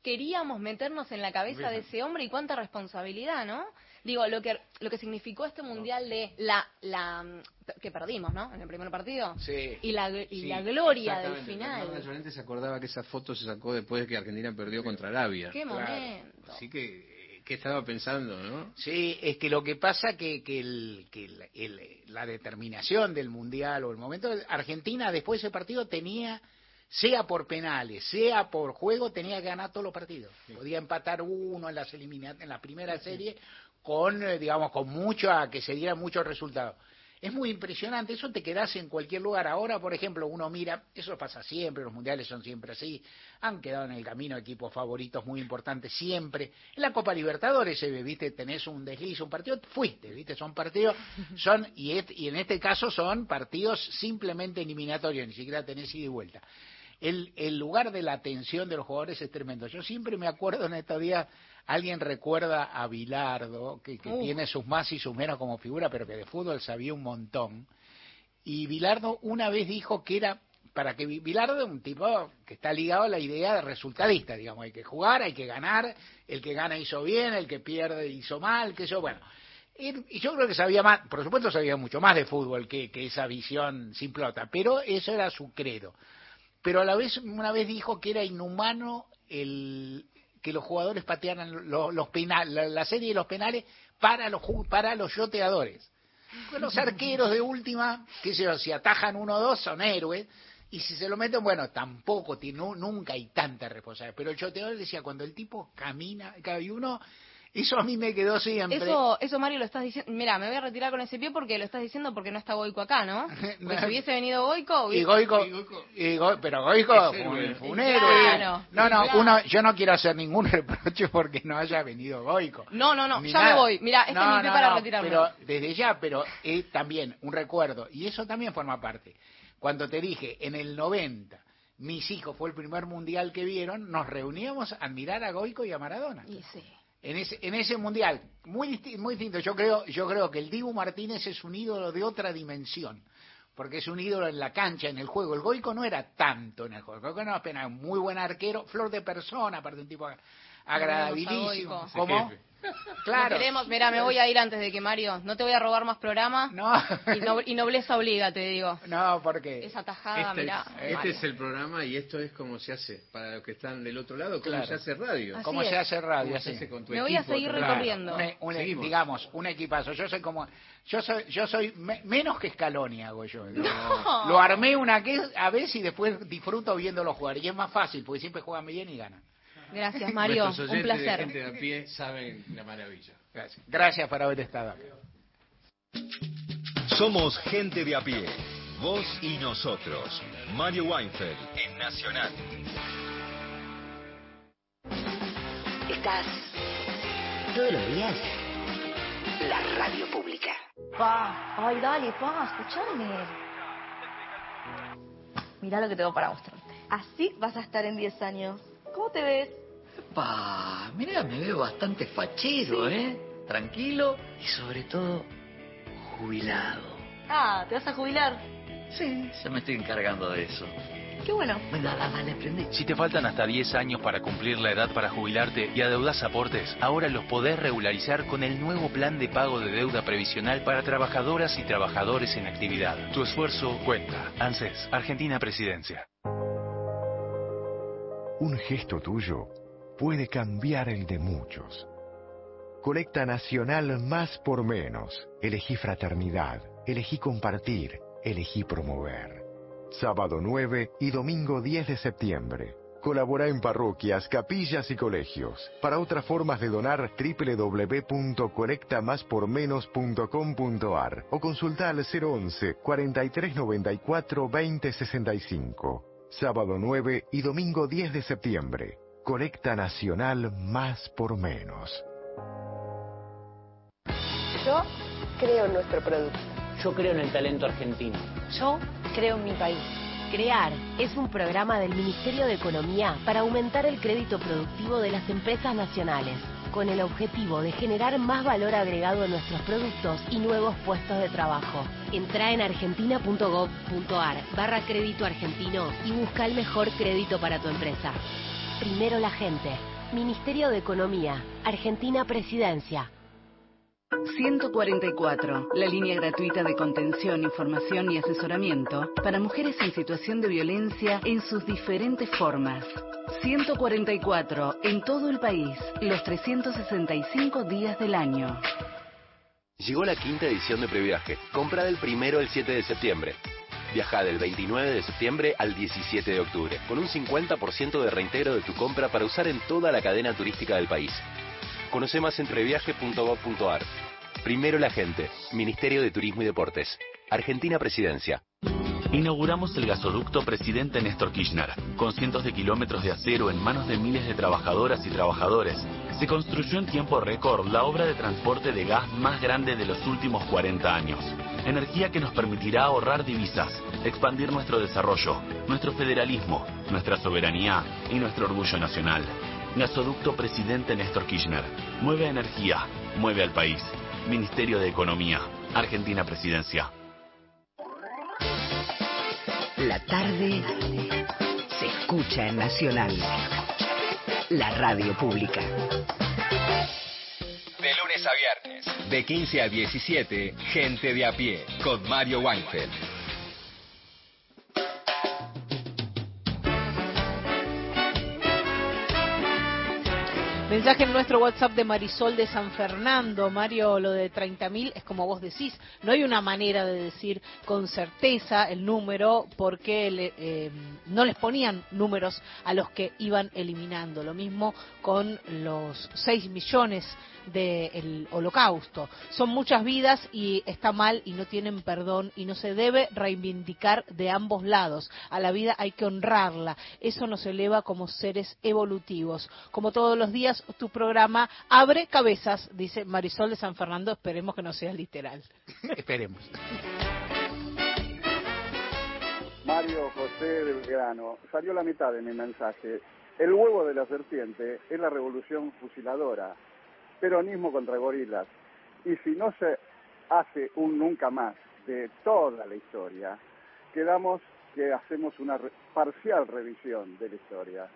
queríamos meternos en la cabeza de ese hombre y cuánta responsabilidad, ¿no? Digo, lo que lo que significó este mundial de la la que perdimos, ¿no? En el primer partido. Sí. Y la y Sí, la gloria del final. Llorente se acordaba que esa foto se sacó después de que Argentina perdió contra Arabia. Qué momento. Así que, ¿qué estaba pensando, no? Sí, es que lo que pasa que, que, el, que el- el- la determinación del Mundial o el momento... Argentina después de ese partido tenía, sea por penales, sea por juego, tenía que ganar todos los partidos. Podía empatar uno en, las en la primera serie con, eh, digamos, con mucho, a que se dieran muchos resultados. Es muy impresionante, eso te quedas en cualquier lugar. Ahora, por ejemplo, uno mira, eso pasa siempre, los mundiales son siempre así, han quedado en el camino equipos favoritos muy importantes siempre. En la Copa Libertadores se ve, viste, tenés un desliz, un partido, fuiste, viste, son partidos, son, y, et- y en este caso son partidos simplemente eliminatorios, ni siquiera tenés ida y vuelta. El, el lugar de la atención de los jugadores es tremendo. Yo siempre me acuerdo en estos días, alguien recuerda a Bilardo, que, tiene sus más y sus menos como figura, pero que de fútbol sabía un montón. Y Bilardo una vez dijo que era, para que Vi- Bilardo es un tipo que está ligado a la idea de resultadista, digamos, hay que jugar, hay que ganar, el que gana hizo bien, el que pierde hizo mal, que eso, bueno. Y yo creo que sabía más, por supuesto sabía mucho más de fútbol que, que esa visión simplota, pero eso era su credo. Pero a la vez, una vez dijo que era inhumano el que los jugadores patearan los, los penales, la, la serie de los penales para los para los yoteadores. Los arqueros de última, que si atajan uno o dos son héroes, y si se lo meten, bueno, tampoco, tiene, nu- nunca hay tanta responsabilidad. Pero el choteador decía, cuando el tipo camina, y uno, eso a mí me quedó siempre. Eso, eso Mario lo estás diciendo. Mira, me voy a retirar con ese pie porque lo estás diciendo porque no está Goico acá, ¿no? Porque si hubiese venido Goico, Y hubiese- Goico, y Go- pero Goico Es fue un, héroe. fue un Claro. No, no, Claro. uno, yo no quiero hacer ningún reproche porque no haya venido Goico. No, no, no, Ni ya nada. me voy. Mira, este No, es mi pie no, para no, retirarme. Pero desde ya, pero es también un recuerdo, y eso también forma parte. Cuando te dije, en el 90, mis hijos fue el primer mundial que vieron, nos reuníamos a admirar a Goico y a Maradona. Y sí. En ese, en ese mundial, muy, muy distinto. Yo creo, yo creo que el Dibu Martínez es un ídolo de otra dimensión, porque es un ídolo en la cancha, en el juego. El Goico no era tanto en el juego. El Goico no apenas un muy buen arquero, flor de persona, aparte un tipo agradabilísimo. Goico. ¿Cómo? Claro. No queremos, mira, me voy a ir antes de que Mario. No te voy a robar más programa. No. Y, no- y nobleza obliga, te digo. No, porque. Esa tajada, Este, mira. es, este es el programa y esto es como se hace para los que están del otro lado, como Claro. se hace radio. Así ¿Cómo es. se hace radio? ¿Cómo se así? hace con tu Me voy a seguir recorriendo. Un- un- Seguimos. digamos, un equipazo. Yo soy como, yo soy, yo soy me- menos que Scaloni hago yo. Lo, No. lo armé una que a veces y después disfruto viéndolo jugar y es más fácil porque siempre juegan bien y ganan. Gracias, Mario. Nuestros Un oyentes de placer. gente de a pie saben la maravilla. Gracias. Gracias por haber estado acá. Somos gente de a pie. Vos y nosotros. Mario Weinfeld en Nacional. Estás todos los días. La radio pública. Pa, ay, dale, pa, escuchame. Mirá lo que tengo para mostrarte. Así vas a estar en 10 años. ¿Cómo te ves? Pa, mira, me veo bastante fachero, ¿eh? Tranquilo y sobre todo jubilado. Ah, ¿te vas a jubilar? Sí, ya me estoy encargando de eso. Qué bueno. Venga, dale, dale, prende. Si te faltan hasta 10 años para cumplir la edad para jubilarte y adeudas aportes, ahora los podés regularizar con el nuevo plan de pago de deuda previsional para trabajadoras y trabajadores en actividad. Tu esfuerzo cuenta. ANSES, Argentina Presidencia. Un gesto tuyo puede cambiar el de muchos. Colecta Nacional Más por Menos. Elegí fraternidad, elegí compartir, elegí promover. Sábado 9 y domingo 10 de septiembre. colabora en parroquias, capillas y colegios. Para otras formas de donar, www.colectamáspormenos.com.ar o consulta al 011 4394 2065. Sábado 9 y domingo 10 de septiembre. Colecta Nacional Más por Menos. Yo creo en nuestro producto. Yo creo en el talento argentino. Yo creo en mi país. CREAR es un programa del Ministerio de Economía para aumentar el crédito productivo de las empresas nacionales, con el objetivo de generar más valor agregado en nuestros productos y nuevos puestos de trabajo. Entra en argentina.gov.ar barra crédito argentino y busca el mejor crédito para tu empresa. Primero la gente. Ministerio de Economía. Argentina Presidencia. 144, la línea gratuita de contención, información y asesoramiento para mujeres en situación de violencia en sus diferentes formas. 144, en todo el país, los 365 días del año. Llegó la quinta edición de Previaje. Compra del primero al 7 de septiembre. Viaja del 29 de septiembre al 17 de octubre, con un 50% de reintegro de tu compra para usar en toda la cadena turística del país. Conoce más en previaje.gov.ar. Primero la gente. Ministerio de Turismo y Deportes. Argentina Presidencia. Inauguramos el gasoducto Presidente Néstor Kirchner, con cientos de kilómetros de acero en manos de miles de trabajadoras y trabajadores. Se construyó en tiempo récord la obra de transporte de gas más grande de los últimos 40 años. Energía que nos permitirá ahorrar divisas, expandir nuestro desarrollo, nuestro federalismo, nuestra soberanía y nuestro orgullo nacional. Gasoducto Presidente Néstor Kirchner. Mueve energía, mueve al país. Ministerio de Economía. Argentina Presidencia. La tarde se escucha en Nacional. La radio pública. De lunes a viernes, de 15 a 17, Gente de a pie, con Mario Weinfeld. Mensaje en nuestro WhatsApp de Marisol de San Fernando. Mario, lo de 30.000 es como vos decís. No hay una manera de decir con certeza el número porque le- eh, no les ponían números a los que iban eliminando. Lo mismo con los 6 millones del holocausto. Son muchas vidas y está mal y no tienen perdón y no se debe reivindicar de ambos lados. A la vida hay que honrarla. Eso nos eleva como seres evolutivos. Como todos los días, tu programa abre cabezas, dice Marisol de San Fernando. Esperemos que no sea literal. Esperemos. Mario José de Belgrano, salió la mitad de mi mensaje. El huevo de la serpiente es la revolución fusiladora, peronismo contra gorilas. Y si no se hace un nunca más de toda la historia, quedamos que hacemos una re- parcial revisión de la historia.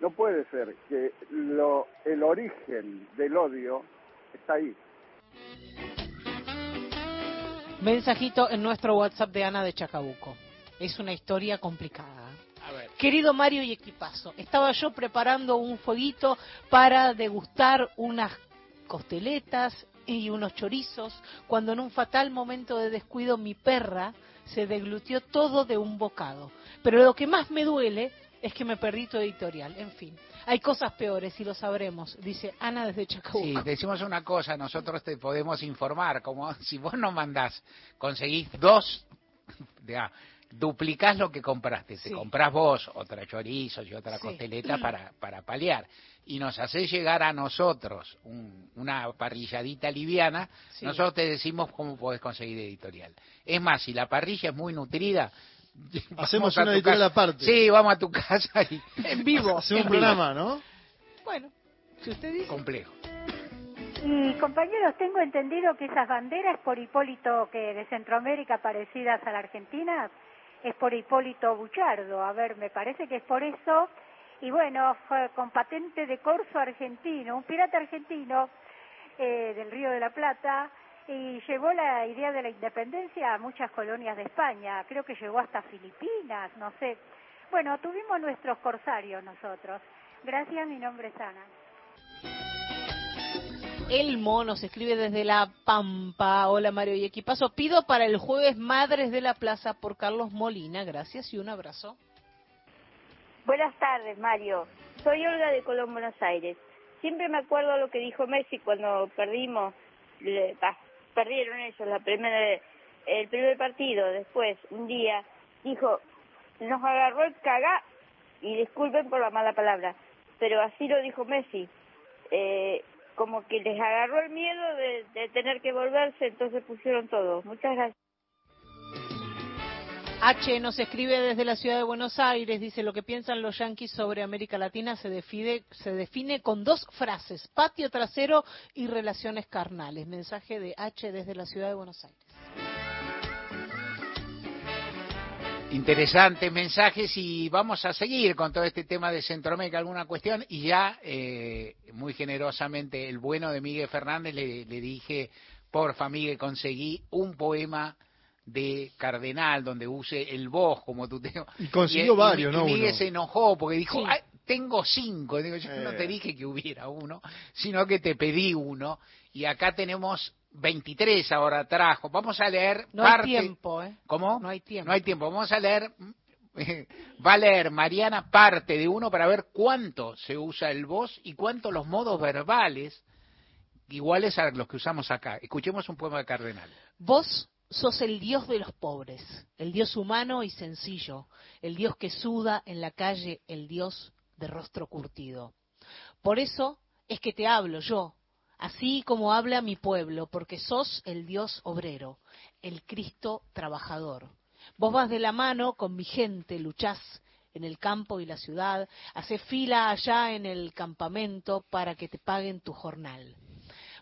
No puede ser que lo, el origen del odio está ahí. Mensajito en nuestro WhatsApp de Ana de Chacabuco. Es una historia complicada. Querido Mario y equipazo, estaba yo preparando un fueguito para degustar unas costeletas y unos chorizos cuando en un fatal momento de descuido mi perra se deglutió todo de un bocado. Pero lo que más me duele es que me perdí tu editorial. En fin, hay cosas peores y lo sabremos, dice Ana desde Chacabuco. Sí, decimos una cosa, nosotros te podemos informar, como si vos no mandás, conseguís dos, ya, duplicás lo que compraste, te Sí. comprás vos otra chorizos y otra Sí. costeleta para, para paliar, y nos hacés llegar a nosotros un- una parrilladita liviana, Sí. nosotros te decimos cómo podés conseguir editorial. Es más, si la parrilla es muy nutrida, Hacemos una editorial aparte. Sí, vamos a tu casa y... En vivo. Hacemos en un vivo. programa, ¿no? Bueno, si usted dice. Complejo. Y compañeros, tengo entendido que esas banderas por Hipólito que de Centroamérica parecidas a la Argentina es por Hipólito Buchardo. A ver, me parece que es por eso. Y bueno, fue con patente de corso argentino, un pirata argentino eh, del Río de la Plata y llevó la idea de la independencia a muchas colonias de España. Creo que llegó hasta Filipinas, no sé. Bueno, tuvimos nuestros corsarios nosotros. Gracias, mi nombre es Ana. El mono se escribe desde La Pampa. Hola Mario y equipazo. Pido para el jueves Madres de la Plaza por Carlos Molina. Gracias y un abrazo. Buenas tardes, Mario. Soy Olga de Colón, Buenos Aires. Siempre me acuerdo lo que dijo Messi cuando perdimos, le- perdieron ellos la primera, el primer partido. Después, un día, dijo, nos agarró el cagá, y disculpen por la mala palabra, pero así lo dijo Messi. Eh, como que les agarró el miedo de, tener que volverse, entonces pusieron todo. Muchas gracias. H nos escribe desde la ciudad de Buenos Aires, dice lo que piensan los yanquis sobre América Latina se se define con dos frases, patio trasero y relaciones carnales. Mensaje de H desde la ciudad de Buenos Aires. Interesantes mensajes y vamos a seguir con todo este tema de Centroamérica, alguna cuestión. Y ya, eh, muy generosamente, el bueno de Miguel Fernández le, le dije, porfa, Miguel, conseguí un poema de Cardenal donde use el vos como tú te... Y consiguió varios, y ¿no? Miguel Uno. se enojó porque dijo, Sí. "Ay, tengo cinco. Digo, yo no Eh. te dije que hubiera uno, sino que te pedí uno. Y acá tenemos 23 ahora trajo. Vamos a leer No hay parte... tiempo, ¿eh? ¿Cómo? No hay tiempo. No hay tiempo. Vamos a leer, va a leer Mariana parte de uno para ver cuánto se usa el voz y cuánto los modos verbales iguales a los que usamos acá. Escuchemos un poema de Cardenal. Vos sos el Dios de los pobres, el Dios humano y sencillo, el Dios que suda en la calle, el Dios de rostro curtido. Por eso es que te hablo yo, así como habla mi pueblo, porque sos el Dios obrero, el Cristo trabajador. Vos vas de la mano con mi gente, luchás en el campo y la ciudad, haces fila allá en el campamento para que te paguen tu jornal.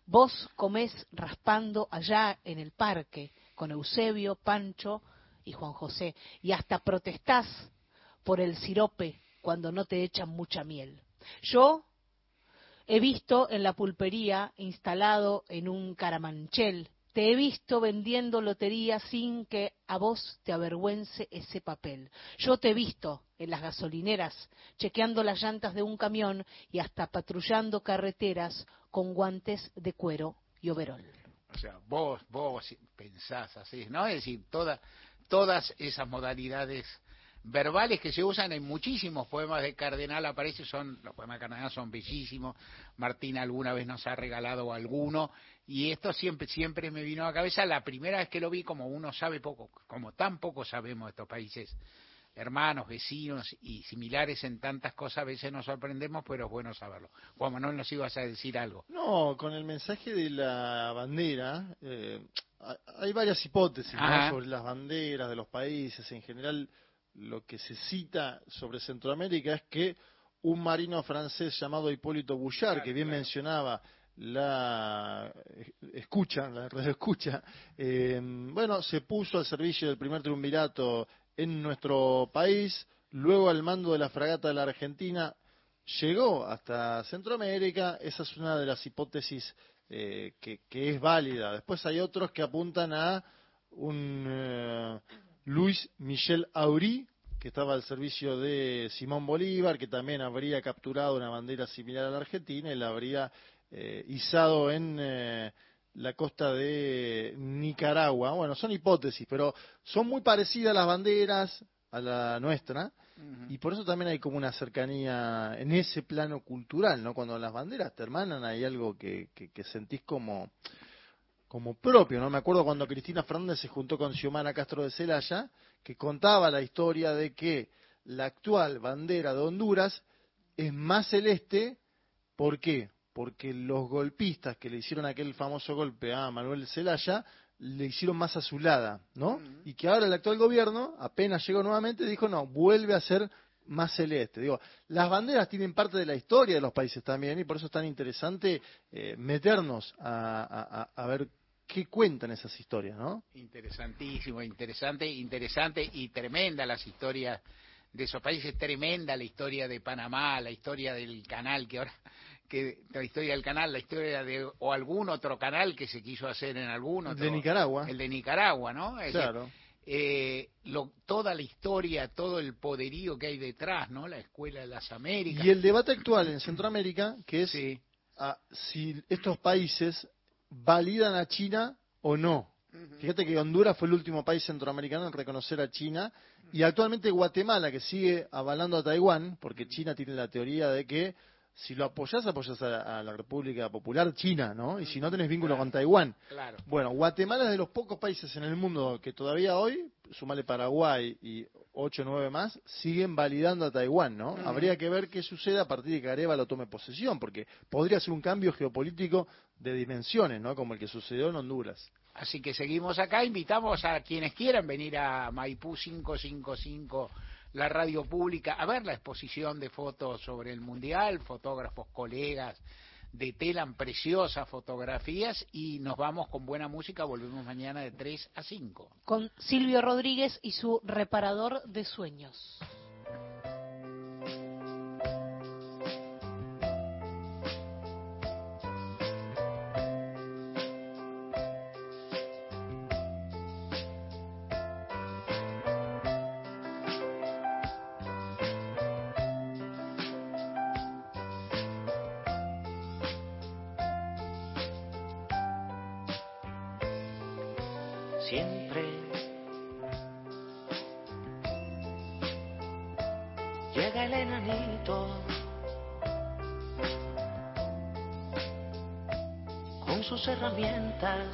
Vos comés raspando allá en el parque con Eusebio, Pancho y Juan José, y hasta protestás por el sirope cuando no te echan mucha miel. Yo he visto en la pulpería instalado en un caramanchel, te he visto vendiendo lotería sin que a vos te avergüence ese papel. Yo te he visto en las gasolineras, chequeando las llantas de un camión y hasta patrullando carreteras con guantes de cuero y overol. O sea, vos, vos pensás así, ¿no? Es decir, toda, todas esas modalidades verbales que se usan en muchísimos poemas de Cardenal aparece son los poemas de Cardenal son bellísimos Martín alguna vez nos ha regalado alguno y esto siempre siempre me vino a la cabeza la primera vez que lo vi como uno sabe poco como tan poco sabemos de estos países hermanos vecinos y similares en tantas cosas a veces nos sorprendemos pero es bueno saberlo. Juan Manuel nos ibas a decir algo No, con el mensaje de la bandera, eh, hay- varias hipótesis sobre las banderas de los países. En general, lo que se cita sobre Centroamérica es que un marino francés llamado Hipólito Bouchard, que bien mencionaba la escucha, la radio escucha, eh, bueno, se puso al servicio del primer triunvirato en nuestro país, luego al mando de la fragata de la Argentina, llegó hasta Centroamérica, esa es una de las hipótesis eh, que, que es válida. Después hay otros que apuntan a un eh, Luis Michel Aurí, que estaba al servicio de Simón Bolívar, que también habría capturado una bandera similar a la Argentina y la habría eh, izado en eh, la costa de Nicaragua. Bueno, son hipótesis, pero son muy parecidas las banderas a la nuestra. Y por eso también hay como una cercanía en ese plano cultural, ¿no? Cuando las banderas te hermanan hay algo que, que, que sentís como, como propio, ¿no? Me acuerdo cuando Cristina Fernández se juntó con Xiomara Castro de Celaya, que contaba la historia de que la actual bandera de Honduras es más celeste, ¿por qué? Porque los golpistas que le hicieron aquel famoso golpe a Manuel Zelaya le hicieron más azulada, ¿no? Y que ahora el actual gobierno, apenas llegó nuevamente, dijo, no, vuelve a ser más celeste. Digo, las banderas tienen parte de la historia de los países también y por eso es tan interesante eh, meternos a- a ver qué cuentan esas historias, ¿no? Interesantísimo, interesante, interesante y tremenda las historias de esos países, tremenda la historia de Panamá, la historia del canal que ahora que la historia del canal, la historia de o algún otro canal que se quiso hacer en algún otro De Nicaragua. el de Nicaragua, ¿no? Es decir, Claro. eh, lo- toda la historia, todo el poderío que hay detrás, ¿no? La escuela de las Américas. Y el debate actual en Centroamérica, que es ah, si estos países validan a China o no. Fíjate que Honduras fue el último país centroamericano en reconocer a China y actualmente Guatemala, que sigue avalando a Taiwán, porque China tiene la teoría de que si lo apoyas, apoyas a, a la República Popular China, ¿no? Y si no tenés vínculo con Taiwán. Claro. Bueno, Guatemala es de los pocos países en el mundo que todavía hoy, sumale Paraguay y ocho o nueve más, siguen validando a Taiwán, ¿no? Habría que ver qué sucede a partir de que Arevalo tome posesión, porque podría ser un cambio geopolítico de dimensiones, ¿no? Como el que sucedió en Honduras. Así que seguimos acá, invitamos a quienes quieran venir a Maipú 555, la radio pública, a ver la exposición de fotos sobre el Mundial, fotógrafos, colegas de Telan, preciosas fotografías y nos vamos con buena música, volvemos mañana de 3 a 5. Con Silvio Rodríguez y su reparador de sueños. Siempre. Llega el enanito con sus herramientas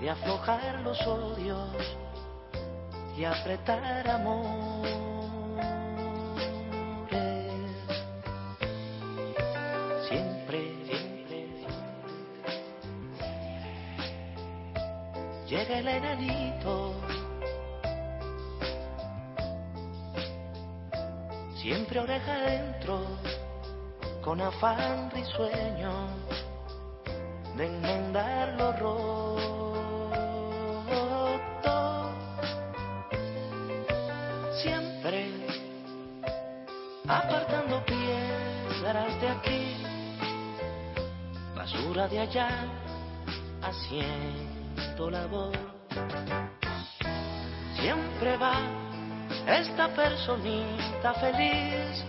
de aflojar los odios y apretar amores. Afán risueño de enmendar lo roto. Siempre apartando piedras de aquí, basura de allá, haciendo labor. Siempre va esta personita feliz,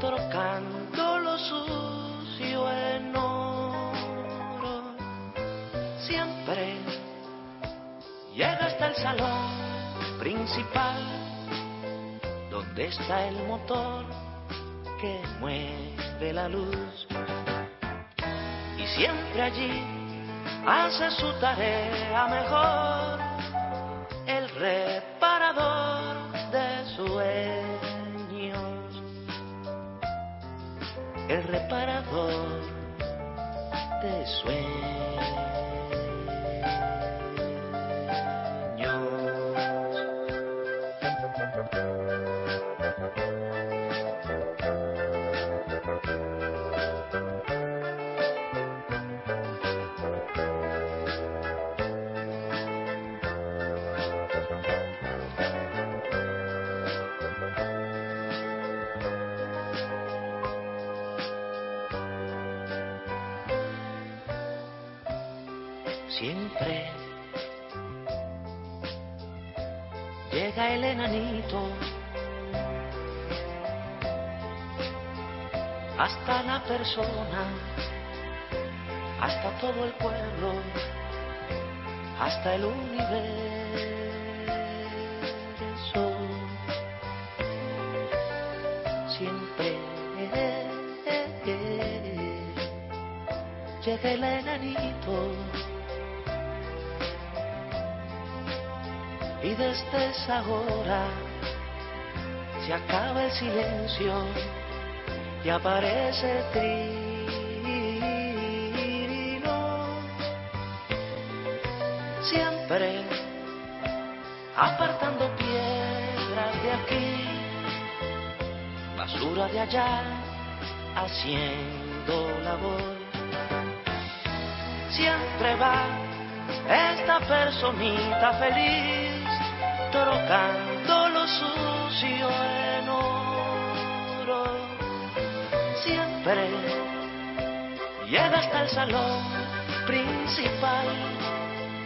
trocando salón principal, donde está el motor que mueve la luz. Y siempre allí hace su tarea mejor persona, hasta todo el pueblo, hasta el universo. Siempre llega el enanito. y desde esa hora se acaba el silencio y aparece el trino. Siempre apartando piedras de aquí, basura de allá, haciendo labor. Siempre va esta personita feliz trocando Siempre llega hasta el salón principal,